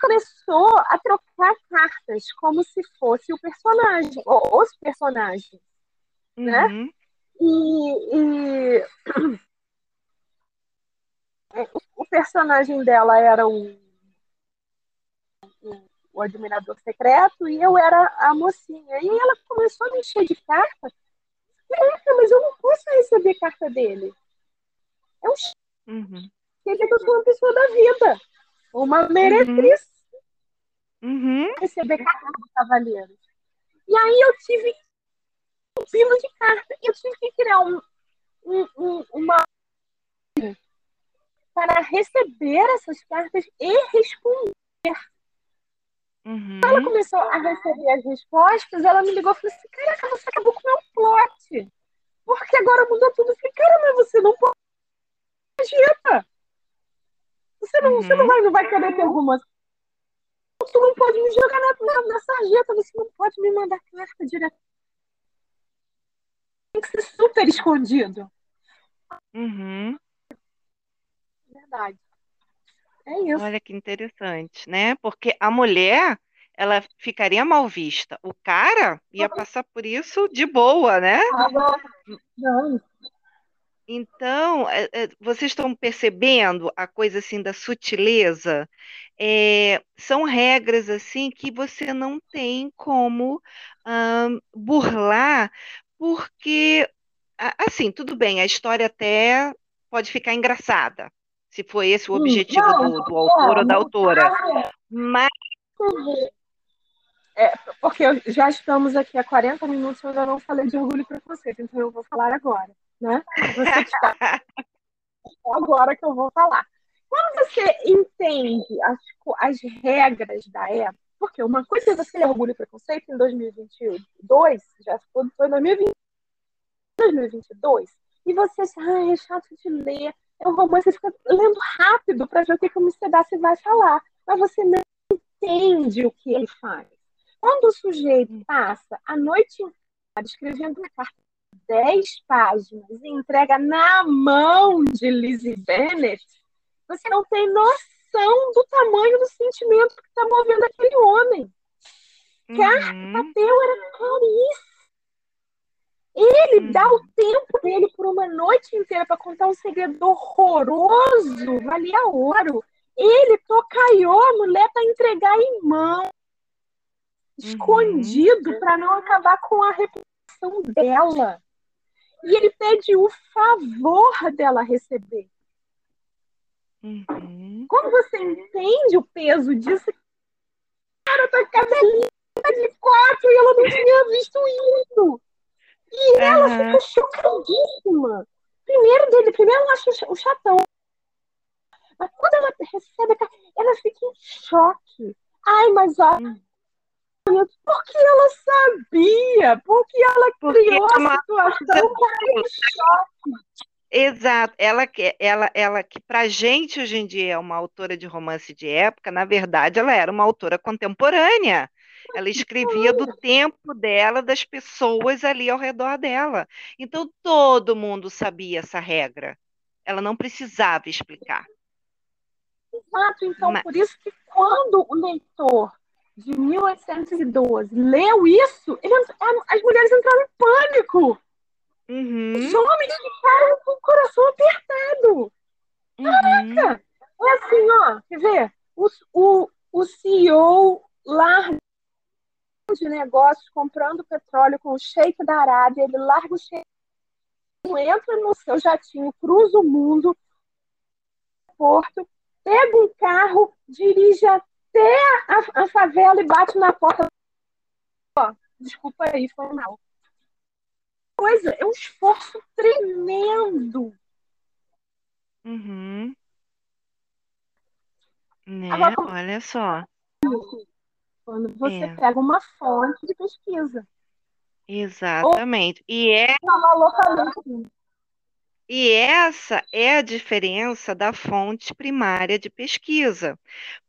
começou a trocar cartas como se fosse o personagem, ou os personagens. Né? Uhum. E, e- é, o personagem dela era o, o, o, admirador secreto e eu era a mocinha. E ela começou a me encher de carta. Caraca, mas eu não posso receber carta dele. É um uhum. Ele é uma pessoa da vida. Uma meretriz. Uhum. Receber carta do cavaleiro. E aí eu tive um pino de carta. Eu tive que criar um, um, um, uma para receber essas cartas e responder. Uhum. Quando ela começou a receber as respostas, ela me ligou e falou assim: Caraca, você acabou com o meu plot. Porque agora mudou tudo. Eu falei: Cara, mas você não pode. Imagina! Você não, uhum. você não, vai, não vai querer ter alguma. Você não pode me jogar na, na, na sarjeta, você não pode me mandar carta direto. Tem que ser super escondido. Uhum. Verdade. É isso. Olha que interessante, né? Porque a mulher, ela ficaria mal vista. O cara ia passar por isso de boa, né? Não. Então, é, é, vocês estão percebendo a coisa assim da sutileza? É, são regras assim que você não tem como burlar, porque assim, tudo bem, a história até pode ficar engraçada, se foi esse o objetivo não, do, do autor ou da autora. Mas. É, porque já estamos aqui há 40 minutos e eu ainda não falei de orgulho e preconceito, então eu vou falar agora, né? Você está... é [laughs] agora que eu vou falar. Quando você entende as, as regras da época, porque uma coisa é você ler orgulho e preconceito em 2022, já foi 2020, 2022, e você, ah, é chato de ler, é um romance, você fica lendo rápido para ver o que, o Mr. vai falar. Mas você não entende o que ele faz. Quando o sujeito passa a noite inteira escrevendo uma carta de 10 páginas e entrega na mão de Lizzie Bennet, você não tem noção do tamanho do sentimento que está movendo aquele homem. Uhum. Carta papel era caríssimo ele hum. dá o tempo dele por uma noite inteira para contar um segredo horroroso, valia ouro. Ele tocaiou a mulher para entregar em mão, escondido, uhum. para não acabar com a reputação dela. E ele pede o favor dela receber. Uhum. Como você entende o peso disso? Cara, tá cabelinha de quatro e ela não tinha visto isso. E uhum. ela fica chocadíssima. Primeiro dele, primeiro ela acha o chatão. Mas quando ela recebe ela fica em choque. Ai, mas ó. Porque ela sabia, porque ela porque criou é uma... a situação com choque. Exato, ela que ela, ela que para gente hoje em dia é uma autora de romance de época, na verdade ela era uma autora contemporânea. Ela escrevia do tempo dela, das pessoas ali ao redor dela. Então todo mundo sabia essa regra. Ela não precisava explicar. Exato, então Mas... por isso que quando o leitor de 1812 leu isso, ele, as mulheres entraram em pânico. Uhum. Os homens ficaram com o coração apertado. Uhum. Caraca! É assim, ó, quer ver? O, o, o CEO larga de negócios comprando petróleo com o sheik da Arábia, ele larga o sheik, entra no seu jatinho, cruza o mundo, porto, pega um carro, dirige até a, a favela e bate na porta. Ó, desculpa aí, foi mal. Coisa, é um esforço tremendo. Uhum. Né? Agora, Olha só. Quando você é. pega uma fonte de pesquisa. Exatamente. Ou e é. E essa é a diferença da fonte primária de pesquisa.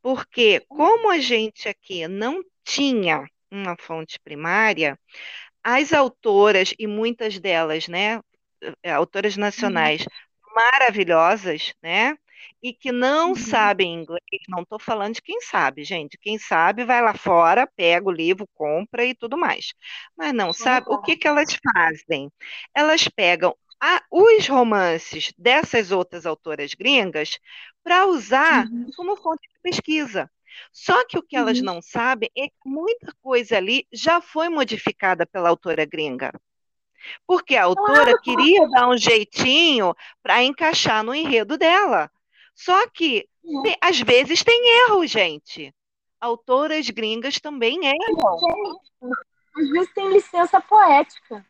Porque, como a gente aqui não tinha uma fonte primária, as autoras, e muitas delas, né, eh, autoras uhum. nacionais uhum. maravilhosas, né, e que não uhum. sabem inglês, não estou falando de quem sabe, gente. Quem sabe vai lá fora, pega o livro, compra e tudo mais. Mas não sabe, o que, que elas fazem? Elas pegam a, os romances dessas outras autoras gringas para usar Uhum. como fonte de pesquisa. Só que o que elas Uhum. não sabem é que muita coisa ali já foi modificada pela autora gringa. Porque a autora queria dar um jeitinho para encaixar no enredo dela. Só que, Uhum. tem- às vezes, tem erro, gente. Autoras gringas também erram. Às vezes tem licença poética.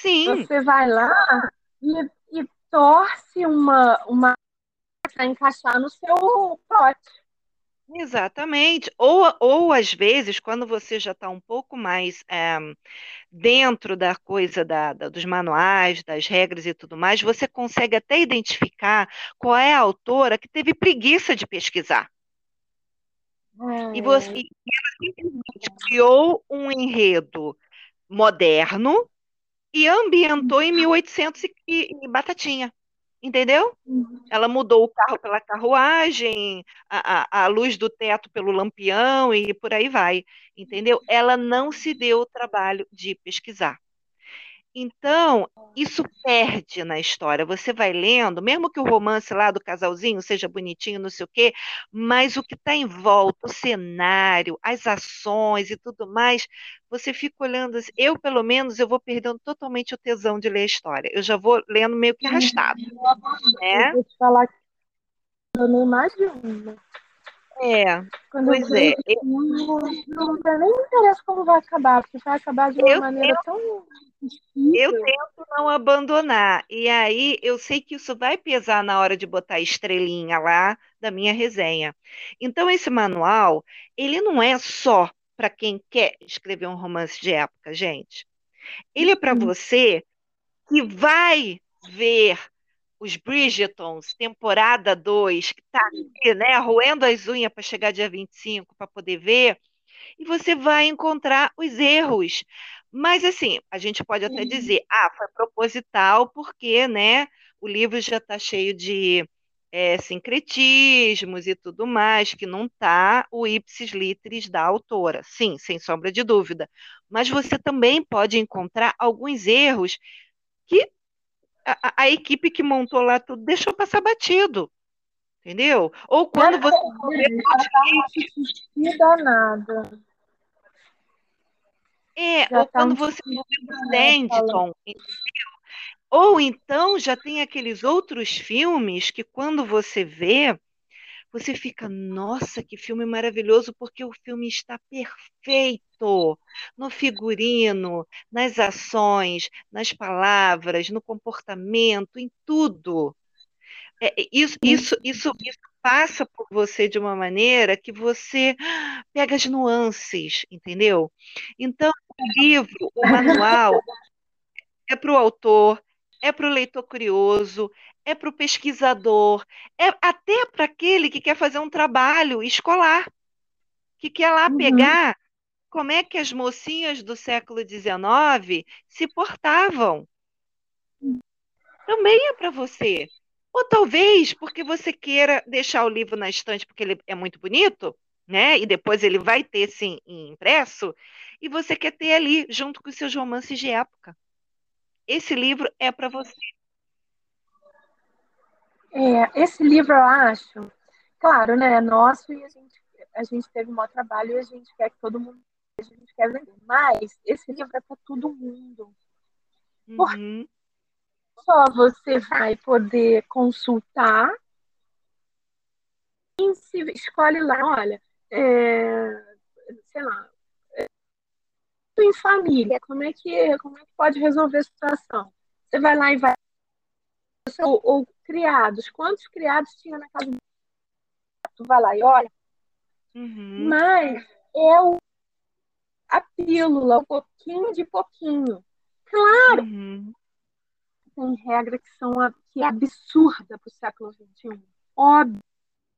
Sim, Você vai lá e, e torce uma, uma para encaixar no seu plot. exatamente. Ou, ou, às vezes, quando você já está um pouco mais eh, dentro da coisa da, da- dos manuais, das regras e tudo mais, você consegue até identificar qual é a autora que teve preguiça de pesquisar. E você e ela simplesmente criou um enredo moderno e ambientou em 1800 e, e, batatinha. Entendeu? Ela mudou o carro pela carruagem, a, a, a luz do teto pelo lampião e por aí vai. Entendeu? Ela não se deu o trabalho de pesquisar. Então, isso perde na história. Você vai lendo, mesmo que o romance lá do casalzinho seja bonitinho, não sei o quê, mas o que está em volta, o cenário, as ações e tudo mais, você fica olhando. assim, Eu, pelo menos, eu vou perdendo totalmente o tesão de ler a história. Eu já vou lendo meio que arrastado, né? Eu vou te falar que eu nem mais de uma. É, Quando pois eu é. vejo, não, nem me interessa como vai acabar, porque vai acabar de uma Eu maneira tão Eu difícil. tento não abandonar. E aí eu sei que isso vai pesar na hora de botar a estrelinha lá da minha resenha. Então esse manual, ele não é só para quem quer escrever um romance de época, gente. Ele é para Uhum. você que vai ver os Bridgertons, temporada 2, que está aqui, né, roendo as unhas para chegar dia 25 para poder ver, e você vai encontrar os erros. Mas assim, a gente pode até dizer, ah, foi proposital, porque, né, o livro já está cheio de é, sincretismos e tudo mais, que não está o ipsis literis da autora. Sim, sem sombra de dúvida. Mas você também pode encontrar alguns erros que a, a equipe que montou lá tudo deixou passar batido. Entendeu? Ou quando você Não nada. É, Já ou tá quando um você entendeu? Ou então já tem aqueles outros filmes que quando você vê, você fica, nossa, que filme maravilhoso, porque o filme está perfeito no figurino, nas ações, nas palavras, no comportamento, em tudo. É, é, isso, isso, isso, isso passa por você de uma maneira que você pega as nuances, entendeu? Então, o livro, o manual, é para o autor, é para o leitor curioso, é para o pesquisador, é até para aquele que quer fazer um trabalho escolar, que quer lá Uhum. pegar como é que as mocinhas do século XIX se portavam. Também é para você. Ou talvez porque você queira deixar o livro na estante porque ele é muito bonito, né? E depois ele vai ter sim impresso, e você quer ter ali junto com os seus romances de época. Esse livro é para você. É, esse livro eu acho, claro, né, é nosso e a gente, a gente teve um maior trabalho e a gente quer que todo mundo, a gente quer vender. Mas esse livro é para todo mundo. Por Uhum, só você vai poder consultar e se escolhe lá, olha, é, sei lá, em família, como é que como é que pode resolver a situação? Você vai lá e vai ou, ou criados, quantos criados tinha na casa do tu vai lá e olha, uhum, mas é o, a pílula, um pouquinho de pouquinho. Claro, uhum, tem regra que são que é absurda para o século XXI. Óbvio.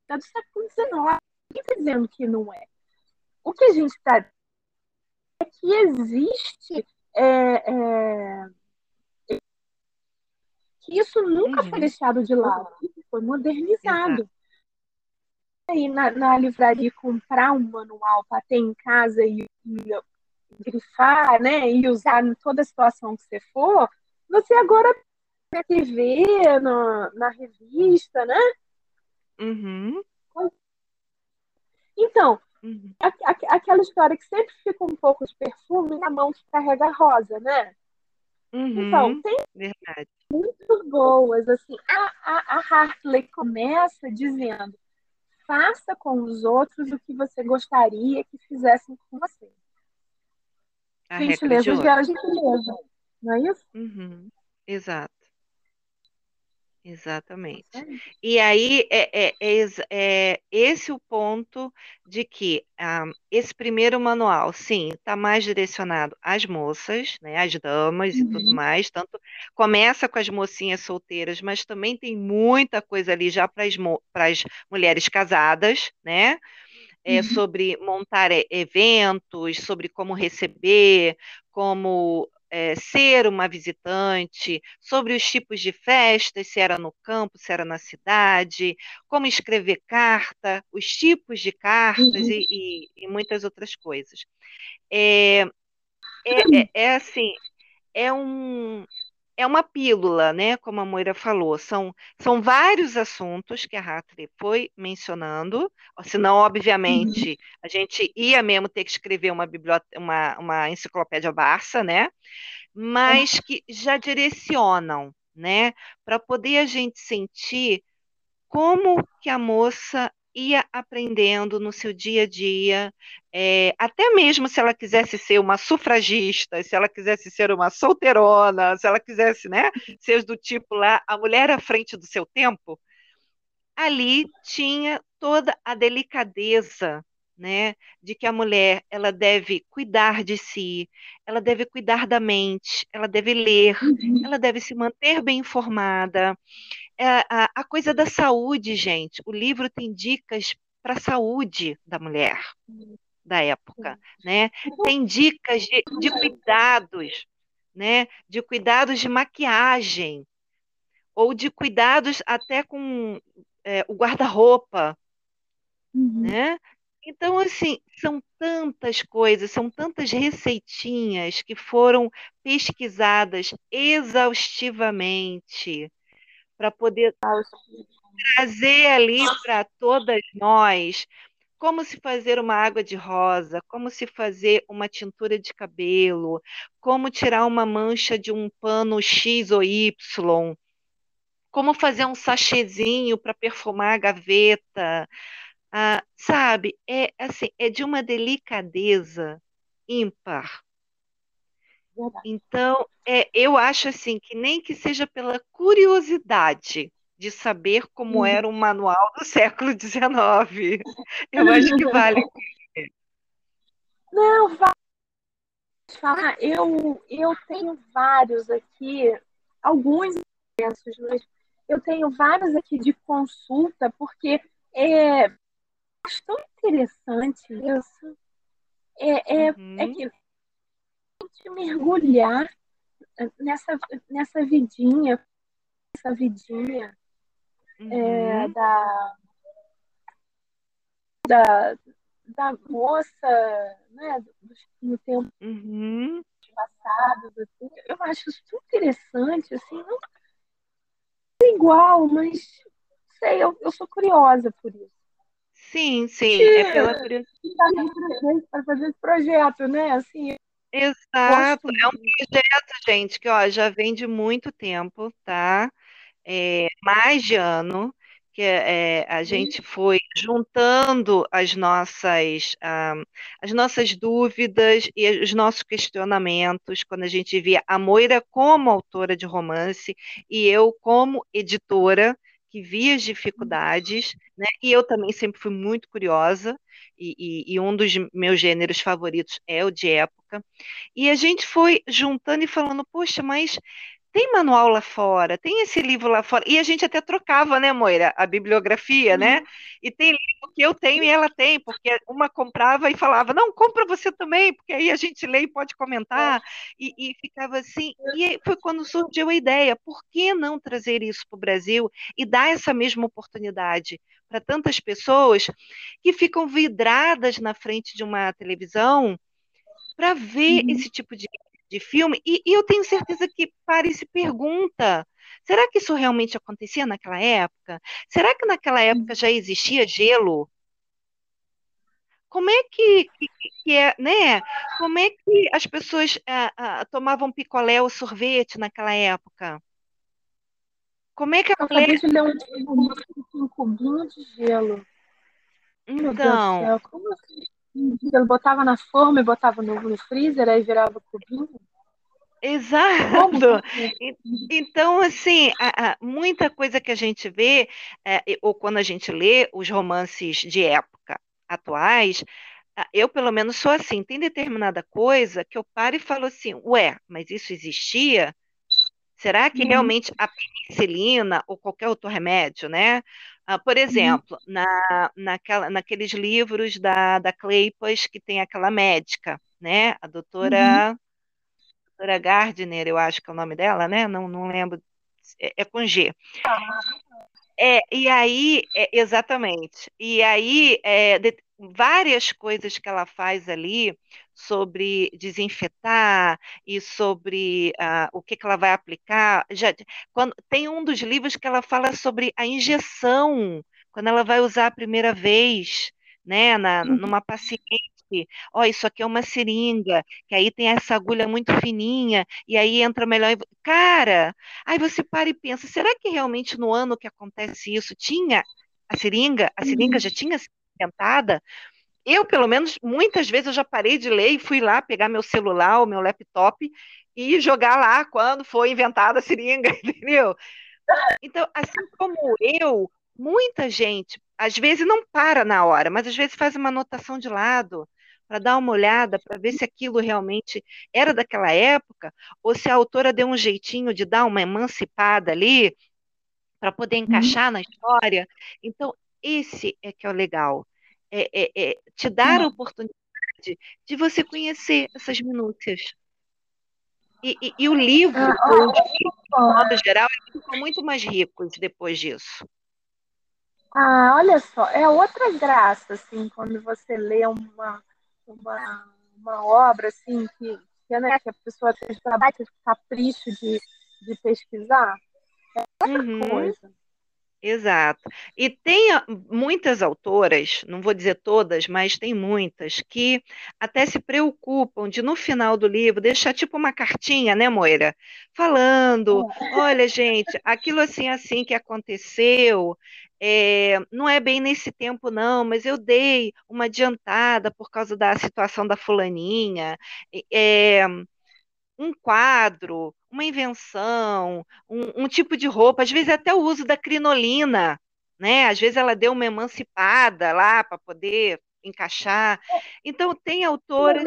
É do século XIX. Ninguém está dizendo que não é. O que a gente está é que existe é, é, isso nunca foi uhum. deixado de lado, foi modernizado. Exato. Ir na, na livraria comprar um manual para ter em casa e, e grifar, né, e usar em toda situação que você for, você agora na TV, no, na revista, né? Uhum. Então, Uhum. a- a- aquela história que sempre fica um pouco de perfume na mão que carrega a rosa, né? Então, Uhum. tem Verdade. muito boas, assim. A, a, a Hartley começa dizendo: faça com os outros o que você gostaria que fizessem com você. A Gentileza gera gentileza. Não é isso? Uhum. Exato. Exatamente. Isso. E aí é, é- é é esse o ponto de que ah, esse primeiro manual, sim, está mais direcionado às moças, né, às damas e tudo Uhum. mais. Tanto começa com as mocinhas solteiras, mas também tem muita coisa ali já para as mulheres casadas, né? É, Uhum. sobre montar é, eventos, sobre como receber, como é, ser uma visitante, sobre os tipos de festas, se era no campo, se era na cidade, como escrever carta, os tipos de cartas Uhum. e, e- e muitas outras coisas. É, é, é, é assim, é um, é uma pílula, né? Como a Moira falou, são, são vários assuntos que a Hartley foi mencionando, senão, Uhum. obviamente, a gente ia mesmo ter que escrever uma, biblioteca, uma, uma enciclopédia Barça, né? Mas que já direcionam, né? Para poder a gente sentir como que a moça ia aprendendo no seu dia a dia, é, até mesmo se ela quisesse ser uma sufragista, se ela quisesse ser uma solteirona, se ela quisesse, né, ser do tipo lá, a mulher à frente do seu tempo, ali tinha toda a delicadeza, né, de que a mulher ela deve cuidar de si, ela deve cuidar da mente, ela deve ler, Uhum. ela deve se manter bem informada, a, a coisa da saúde, gente. O livro tem dicas para a saúde da mulher da época, né? Tem dicas de, de cuidados, né? De cuidados de maquiagem ou de cuidados até com é, o guarda-roupa, Uhum. né? Então, assim, são tantas coisas, são tantas receitinhas que foram pesquisadas exaustivamente para poder trazer ali para todas nós como se fazer uma água de rosa, como se fazer uma tintura de cabelo, como tirar uma mancha de um pano X ou Y, como fazer um sachêzinho para perfumar a gaveta, ah, sabe? É assim, é de uma delicadeza ímpar. Verdade. Então, é, eu acho assim que nem que seja pela curiosidade de saber como Uhum. era um manual do século XIX, [laughs] eu acho que vale. Não, vai falar. Eu, eu tenho vários aqui, alguns mas eu tenho vários aqui de consulta, porque é tão interessante isso. É, é, Uhum. é que gente mergulhar nessa, nessa vidinha, essa vidinha é, Uhum. da, da, da moça, né, no tempo Uhum. passados, assim, eu acho isso tão interessante, assim, não é igual, mas sei, eu, eu sou curiosa por isso. Sim, sim, é pela curiosidade. Para fazer esse projeto, né? Assim, Exato, é um projeto, gente, que ó, já vem de muito tempo, tá? É, mais de ano, que é, a gente foi juntando as nossas, ah, as nossas dúvidas e os nossos questionamentos, quando a gente via a Moira como autora de romance e eu como editora, que via as dificuldades, né? E eu também sempre fui muito curiosa, e, e- e um dos meus gêneros favoritos é o de época. E a gente foi juntando e falando, poxa, mas tem manual lá fora, tem esse livro lá fora. E a gente até trocava, né, Moira, a bibliografia, né? E tem livro que eu tenho e ela tem, porque uma comprava e falava, não, compra você também, porque aí a gente lê e pode comentar. E, e ficava assim. E foi quando surgiu a ideia, por que não trazer isso para o Brasil e dar essa mesma oportunidade para tantas pessoas que ficam vidradas na frente de uma televisão para ver Uhum. esse tipo de, de filme. E, e eu tenho certeza que para e se pergunta. Será que isso realmente acontecia naquela época? Será que naquela época já existia gelo? Como é que, que, que é, né? Como é que as pessoas ah, ah, tomavam picolé ou sorvete naquela época? Como é que a Eu mulher. acabei de ler um livro tinha um cubinho de gelo. Meu Deus do Então, céu, como assim? Ele botava na forma e botava no, no freezer, aí virava cubinho? Exato. E- Então, assim, a- a- muita coisa que a gente vê, é, ou quando a gente lê os romances de época atuais, eu pelo menos sou assim, tem determinada coisa que eu paro e falo assim, ué, mas isso existia? Será que Uhum, realmente a penicilina ou qualquer outro remédio, né? Ah, por uhum, exemplo, na, naquela, naqueles livros da, da Kleypas que tem aquela médica, né? A uhum. doutora, doutora Gardner, eu acho que é o nome dela, né? Não, não lembro, é, é com G. É, e aí, é, exatamente. E aí, é, de- várias coisas que ela faz ali sobre desinfetar e sobre ah, o que que ela vai aplicar. Já, quando, tem um dos livros que ela fala sobre a injeção, quando ela vai usar a primeira vez, né, na, uhum. numa paciente. Ó, isso aqui é uma seringa, que aí tem essa agulha muito fininha, e aí entra melhor. Cara! Aí você para e pensa, será que realmente no ano que acontece isso tinha a seringa? A seringa Uhum. já tinha sido inventada? Eu, pelo menos, muitas vezes eu já parei de ler e fui lá pegar meu celular, o meu laptop e jogar lá quando foi inventada a seringa, [laughs] entendeu? Então, assim como eu, muita gente, às vezes não para na hora, mas às vezes faz uma anotação de lado para dar uma olhada, para ver se aquilo realmente era daquela época, ou se a autora deu um jeitinho de dar uma emancipada ali para poder Uhum. encaixar na história. Então, esse é que é o legal. É, é- é te dar a É. oportunidade de você conhecer essas minúcias. E, e- e o livro, Ah, ou de modo geral, ficam muito mais ricos depois disso. ah, olha só, é outra graça, assim, quando você lê uma, uma, uma obra, assim, que, que, né, que a pessoa tem trabalho, capricho de, de pesquisar, outra Uhum. coisa. Exato. E tem a- muitas autoras, não vou dizer todas, mas tem muitas, que até se preocupam de, no final do livro, deixar tipo uma cartinha, né, Moira? Falando: olha, gente, aquilo assim, assim que aconteceu, é, não é bem nesse tempo, não, mas eu dei uma adiantada por causa da situação da fulaninha. É, um quadro, uma invenção, um, um tipo de roupa, às vezes até o uso da crinolina, né? Às vezes ela deu uma emancipada lá para poder encaixar. Então, tem autoras.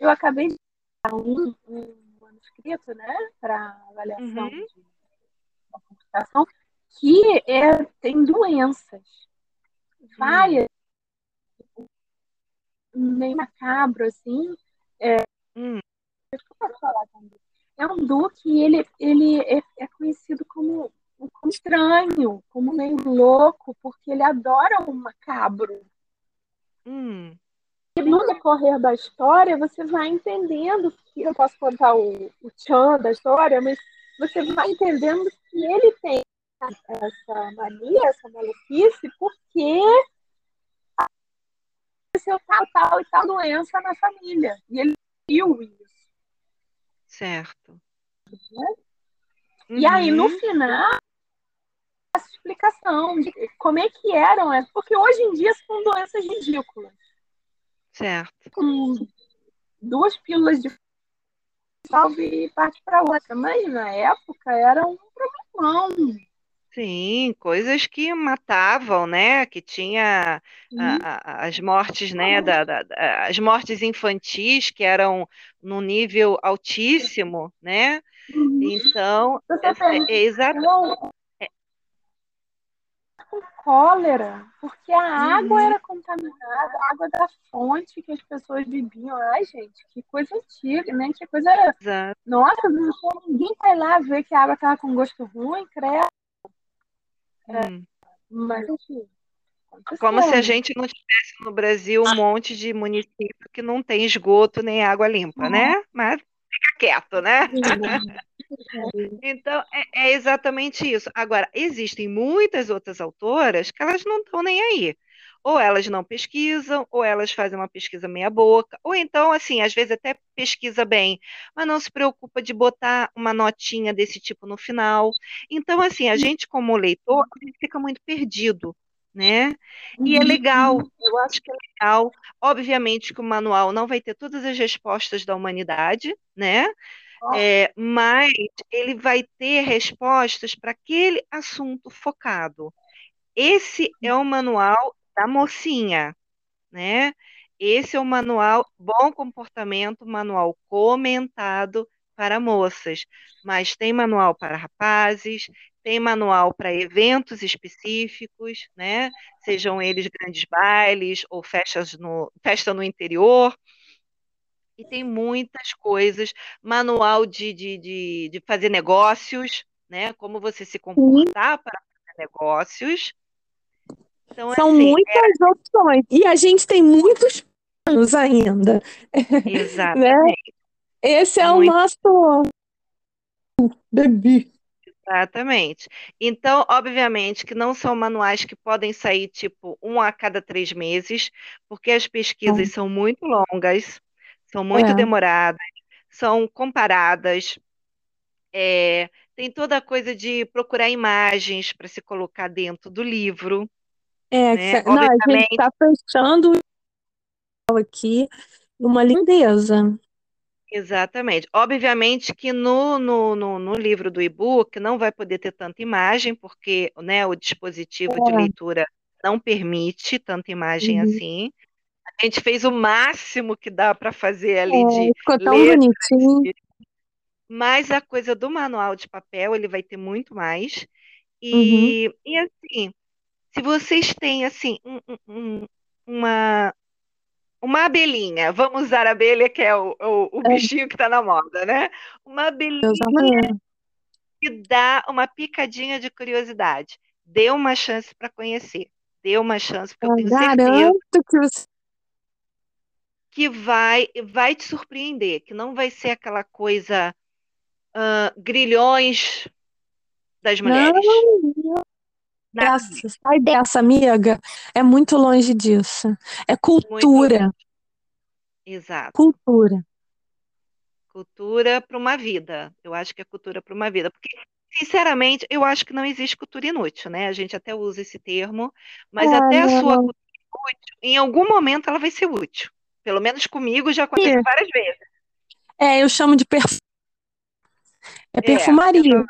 Eu acabei de dar um, um manuscrito, né, para avaliação Uhum, de computação, que é, tem doenças, hum, várias, meio macabro, assim, hum, posso falar também. É um duque, ele, ele é, é conhecido como, como estranho, como meio louco, porque ele adora o macabro. hum, E no decorrer da história, você vai entendendo que eu posso contar o, o tchan da história, mas você vai entendendo que ele tem essa mania, essa maluquice, porque aconteceu tal, tal e tal doença na família. E ele viu isso. Certo. E aí, no Uhum, final, essa explicação de como é que eram, porque hoje em dia são doenças ridículas. certo. Com duas pílulas de salve e parte para outra. Mas na época era um problemão. Sim, coisas que matavam, né? Que tinha a- a- as mortes, né? Da, da- da- as mortes infantis que eram num nível altíssimo, né? Uhum. Então, é, é, é exato. perdeu com cólera, porque a água Uhum, era contaminada, a água da fonte que as pessoas bebiam. Ai, gente, que coisa antiga, né? Que coisa. exato. Nossa, ninguém vai lá ver que a água estava com gosto ruim, credo. Hum. Mas, enfim, Como se a né? gente não tivesse no Brasil um monte de município que não tem esgoto nem água limpa, né? Mas fica quieto, né? [laughs] Então, é, é exatamente isso. Agora, existem muitas outras autoras que elas não estão nem aí ou elas não pesquisam, ou elas fazem uma pesquisa meia boca, ou então, assim, às vezes até pesquisa bem, mas não se preocupa de botar uma notinha desse tipo no final. Então, assim, a gente como leitor fica muito perdido, né? E é legal, uhum. eu acho que é legal. Obviamente que o manual não vai ter todas as respostas da humanidade, né? É, mas ele vai ter respostas para aquele assunto focado. Esse é o manual da mocinha, né? Esse é o manual Bom Comportamento, manual comentado para moças, mas tem manual para rapazes, tem manual para eventos específicos, né? Sejam eles grandes bailes ou festas no, festa no interior. E tem muitas coisas, manual de, de, de, de fazer negócios, né? Como você se comportar para fazer negócios. Então, São assim, muitas era... opções. E a gente tem muitos planos ainda. Exatamente. né? Esse é Muito... o nosso bebê. Exatamente. Então, obviamente, que não são manuais que podem sair, tipo, um a cada três meses, porque as pesquisas é. são muito longas, são muito é. demoradas, são comparadas. É, tem toda a coisa de procurar imagens para se colocar dentro do livro. É, né? não, a gente está fechando aqui uma lindeza. Exatamente. Obviamente que no, no, no, no livro do e-book não vai poder ter tanta imagem, porque né, o dispositivo é. de leitura não permite tanta imagem uhum. assim. A gente fez o máximo que dá para fazer ali é, de ficou tão bonitinho. [unintelligible] Mas a coisa do manual de papel, ele vai ter muito mais. E, uhum. e assim, se vocês têm assim um, um, uma uma abelhinha, vamos usar a abelha que é o, o, o é. bichinho que está na moda, né? Uma abelhinha que dá uma picadinha de curiosidade. Dê uma chance para conhecer. Dê uma chance, porque eu, eu tenho certeza que, você... que vai, vai te surpreender, que não vai ser aquela coisa uh, grilhões das mulheres. Não, dessa, sai dessa, amiga. É muito longe disso. É cultura. Exato. Cultura. Cultura para uma vida. Eu acho que é cultura para uma vida. Porque, sinceramente, eu acho que não existe cultura inútil, né? A gente até usa esse termo, mas é, até a sua cultura útil, em algum momento ela vai ser útil. Pelo menos comigo já aconteceu várias vezes. É, eu chamo de perfumaria. É perfumaria.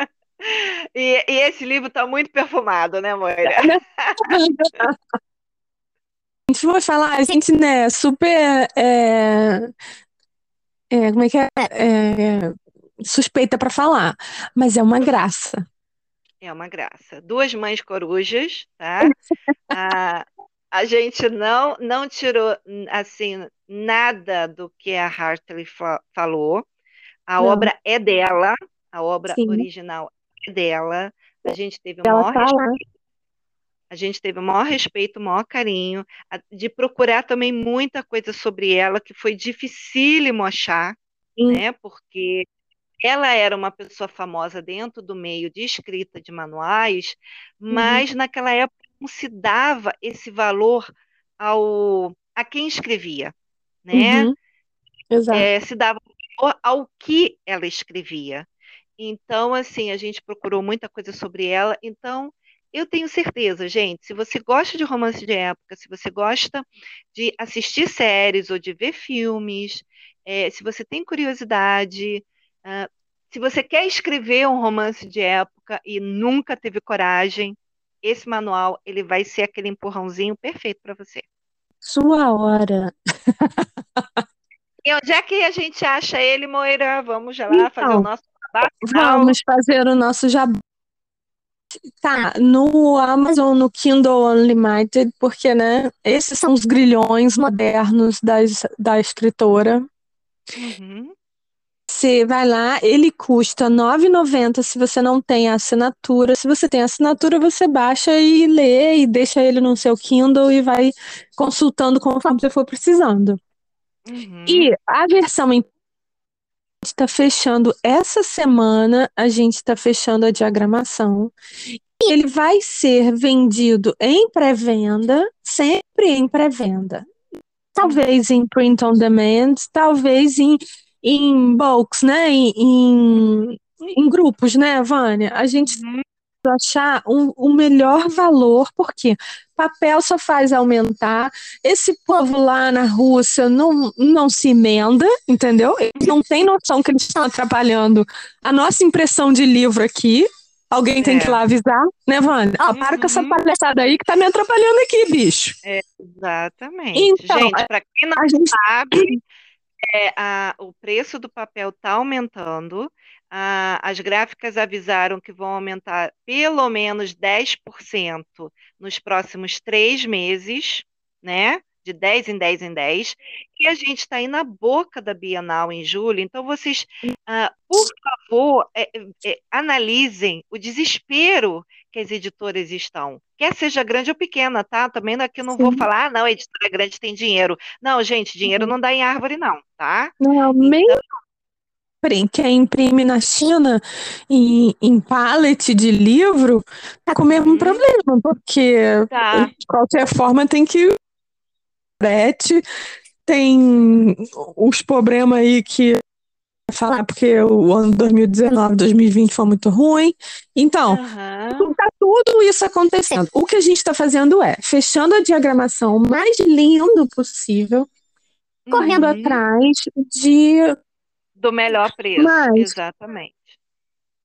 É, [laughs] E, e esse livro está muito perfumado, né, Moira? [laughs] A gente vai falar, a gente, né, super. É, é, como é que é? é suspeita para falar, mas é uma graça. É uma graça. Duas mães corujas, tá? [laughs] a, a gente não, não tirou, assim, nada do que a Hartley fa falou. A não. obra é dela, a obra Sim. original dela. A gente teve o maior tá respeito. A gente teve o maior respeito, o maior carinho, de procurar também muita coisa sobre ela, que foi dificílimo achar, Sim. né? Porque ela era uma pessoa famosa dentro do meio de escrita de manuais, uhum. mas uhum. naquela época não se dava esse valor ao a quem escrevia, né? Uhum. Exato. É, se dava valor ao que ela escrevia. Então, assim, a gente procurou muita coisa sobre ela. Então, eu tenho certeza, gente, se você gosta de romance de época, se você gosta de assistir séries ou de ver filmes, é, se você tem curiosidade, uh, se você quer escrever um romance de época e nunca teve coragem, esse manual ele vai ser aquele empurrãozinho perfeito para você. Sua hora. [laughs] e onde é que a gente acha ele, Moira? Vamos já lá então, fazer o nosso Vamos fazer o nosso jabá. Tá, no Amazon, no Kindle Unlimited, porque, né, esses são os grilhões modernos das, da escritora. Uhum. Você vai lá, ele custa R$ 9,90 se você não tem a assinatura. Se você tem a assinatura, você baixa e lê e deixa ele no seu Kindle e vai consultando conforme você for precisando. Uhum. E a versão em está fechando essa semana, a gente está fechando a diagramação. E ele vai ser vendido em pré-venda, sempre em pré-venda. Talvez em print on demand, talvez em, em bulks, né? Em, em, em grupos, né, Vânia? A gente uhum achar um, o melhor valor, porque papel só faz aumentar. Esse povo lá na Rússia não, não se emenda, entendeu? Eles não têm noção que eles estão atrapalhando a nossa impressão de livro aqui. Alguém é. tem que ir lá avisar, né, Vânia? Ah, para uhum. com essa uhum. palhaçada aí que tá me atrapalhando aqui, bicho. É, exatamente. Então, gente, para quem não gente... sabe, é, a, o preço do papel tá aumentando. Ah, as gráficas avisaram que vão aumentar pelo menos 10% nos próximos três meses, né? De 10 em 10 em 10. E a gente está aí na boca da Bienal em julho, então vocês, ah, por favor, é, é, analisem o desespero que as editoras estão. Quer seja grande ou pequena, tá? Também aqui não Sim. vou falar, ah, não, a editora grande tem dinheiro. Não, gente, dinheiro não dá em árvore, não, tá? Não, então, quem imprime na China em, em pallet de livro, tá com o mesmo uhum. problema, porque tá. de qualquer forma tem que frete, tem os problemas aí que falar porque o ano 2019, 2020 foi muito ruim. Então, uhum. tá tudo isso acontecendo. O que a gente está fazendo é fechando a diagramação o mais lindo possível, correndo uhum. atrás de do melhor preço, Mas, exatamente.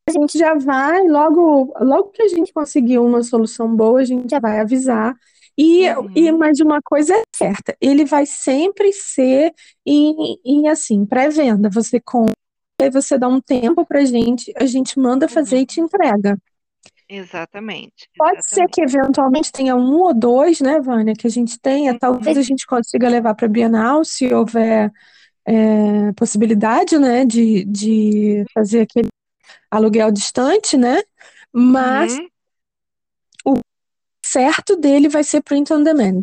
A gente já vai, logo, logo que a gente conseguir uma solução boa, a gente já vai avisar. E, uhum. e mais uma coisa é certa, ele vai sempre ser em, em assim, pré-venda. Você compra, aí você dá um tempo pra gente, a gente manda fazer uhum. e te entrega. Exatamente. Pode exatamente. ser que eventualmente tenha um ou dois, né, Vânia, que a gente tenha. Uhum. Talvez a gente consiga levar para Bienal, se houver é, possibilidade, né, de, de fazer aquele aluguel distante, né? Mas uhum. o certo dele vai ser print on demand.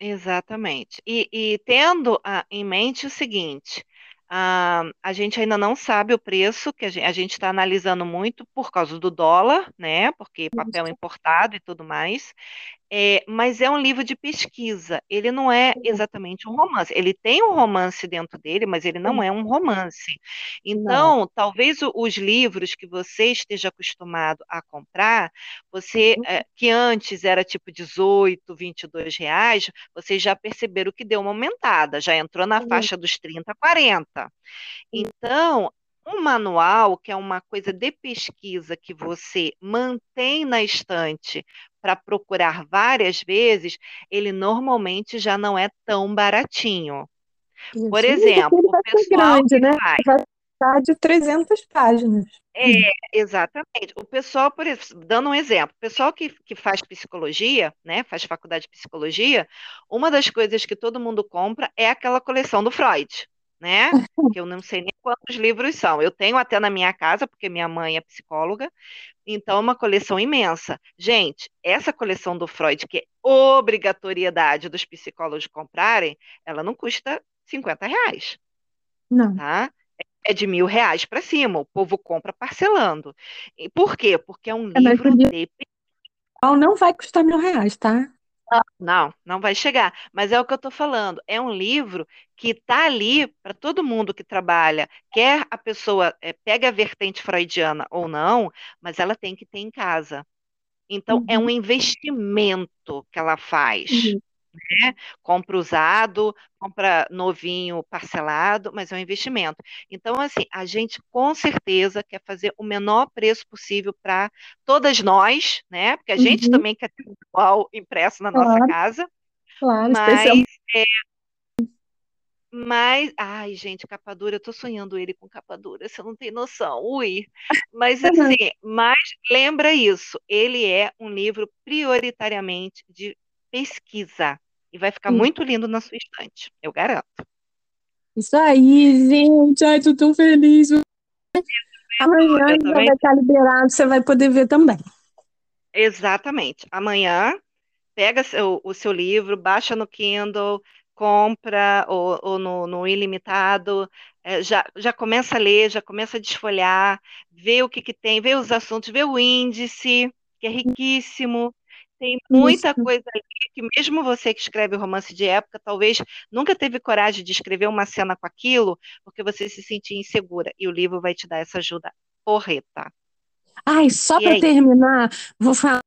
Exatamente. E, e tendo a, em mente o seguinte, a, a gente ainda não sabe o preço, que a gente está analisando muito por causa do dólar, né? Porque papel importado e tudo mais. É, mas é um livro de pesquisa. Ele não é exatamente um romance. Ele tem um romance dentro dele, mas ele não é um romance. Então, não. talvez os livros que você esteja acostumado a comprar, você é, que antes era tipo 18, 22 reais, vocês já perceberam que deu uma aumentada, já entrou na faixa dos 30, 40. Então, um manual, que é uma coisa de pesquisa que você mantém na estante para procurar várias vezes, ele normalmente já não é tão baratinho. Isso. Por exemplo, o pessoal grande, né? Vai de 300 páginas. É, exatamente. O pessoal, por exemplo, dando um exemplo, o pessoal que, que faz psicologia, né, faz faculdade de psicologia, uma das coisas que todo mundo compra é aquela coleção do Freud né? Que eu não sei nem quantos livros são. Eu tenho até na minha casa, porque minha mãe é psicóloga, então é uma coleção imensa. Gente, essa coleção do Freud, que é obrigatoriedade dos psicólogos comprarem, ela não custa 50 reais. Não. Tá? É de mil reais para cima. O povo compra parcelando. E por quê? Porque é um é, livro de. Não vai custar mil reais, tá? Não, não vai chegar. Mas é o que eu estou falando. É um livro que está ali para todo mundo que trabalha, quer a pessoa é, pega a vertente freudiana ou não, mas ela tem que ter em casa. Então, uhum. é um uhum. investimento que ela faz. Uhum né? Compra usado, compra novinho parcelado, mas é um investimento. Então, assim, a gente com certeza quer fazer o menor preço possível para todas nós, né? Porque a uhum. gente também quer ter igual impresso na claro. nossa casa. Claro, mas, é, mas, ai, gente, capa dura, eu tô sonhando ele com capa dura, você não tem noção, ui. Mas assim, mas lembra isso, ele é um livro prioritariamente de pesquisa. E vai ficar Sim. muito lindo na sua estante, eu garanto. Isso aí, gente. Ai, tô tão feliz. Amanhã já vai estar liberado, você vai poder ver também. Exatamente. Amanhã, pega seu, o seu livro, baixa no Kindle, compra ou, ou no, no, ilimitado, é, já, já começa a ler, já começa a desfolhar, vê o que, que tem, vê os assuntos, vê o índice, que é riquíssimo. Tem muita Isso. coisa ali que, mesmo você que escreve romance de época, talvez nunca teve coragem de escrever uma cena com aquilo, porque você se sentia insegura. E o livro vai te dar essa ajuda porreta. Ai, só para terminar, vou falar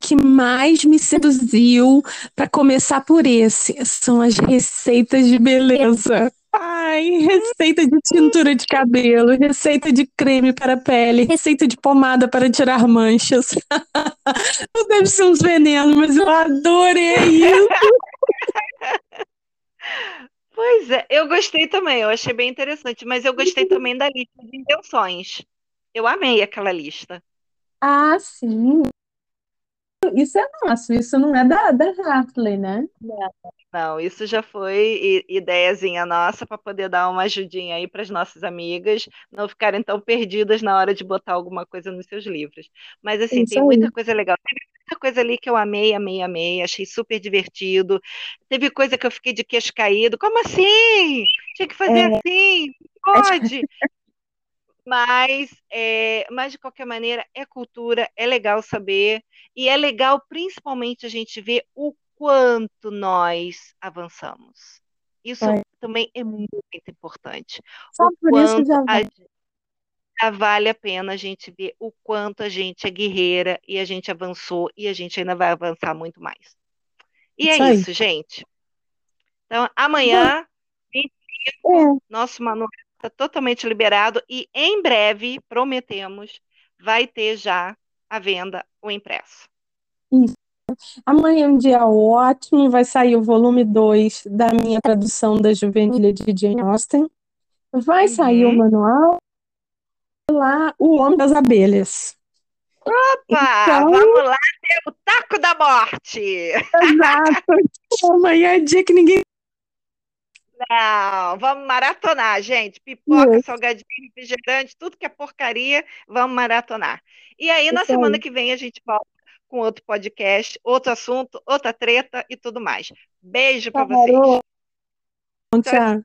que mais me seduziu para começar por esse são as receitas de beleza. Ai, receita de tintura de cabelo, receita de creme para pele, receita de pomada para tirar manchas. [laughs] Não deve ser uns venenos, mas eu adorei isso. [laughs] Pois é, eu gostei também, eu achei bem interessante, mas eu gostei também da lista de intenções. Eu amei aquela lista. Ah, sim. Isso é nosso, isso não é da, da Hartley, né? Não, isso já foi ideiazinha nossa para poder dar uma ajudinha aí para as nossas amigas não ficarem tão perdidas na hora de botar alguma coisa nos seus livros. Mas assim, isso tem aí. muita coisa legal. Teve muita coisa ali que eu amei, amei, amei, achei super divertido. Teve coisa que eu fiquei de queixo caído. Como assim? Tinha que fazer é. assim? Pode. Mas, é, mas, de qualquer maneira, é cultura, é legal saber, e é legal principalmente a gente ver o quanto nós avançamos. Isso é. também é muito importante. Só o por isso já, a, já vale a pena a gente ver o quanto a gente é guerreira e a gente avançou e a gente ainda vai avançar muito mais. E é isso é isso, gente. Então, amanhã, 25, é. nosso manual Está totalmente liberado e em breve, prometemos, vai ter já a venda o impresso. Isso. Amanhã é um dia ótimo, vai sair o volume 2 da minha tradução da Juvenilha de Jane Austen. Vai uhum. sair o manual lá, O Homem das Abelhas. Opa! Então... Vamos lá ter o taco da morte! Exato! [laughs] Amanhã é dia que ninguém não, vamos maratonar, gente. Pipoca, Isso. salgadinho, refrigerante, tudo que é porcaria, vamos maratonar. E aí, na semana que vem, a gente volta com outro podcast, outro assunto, outra treta e tudo mais. Beijo para vocês. Tchau.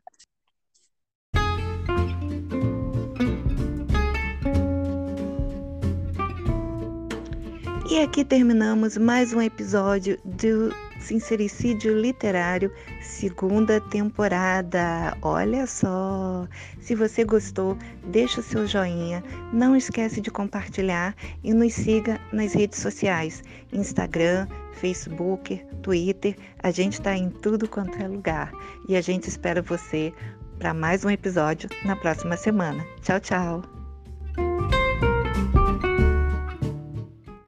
E aqui terminamos mais um episódio do Sincericídio Literário, segunda temporada. Olha só! Se você gostou, deixa o seu joinha, não esquece de compartilhar e nos siga nas redes sociais: Instagram, Facebook, Twitter. A gente está em tudo quanto é lugar. E a gente espera você para mais um episódio na próxima semana. Tchau, tchau!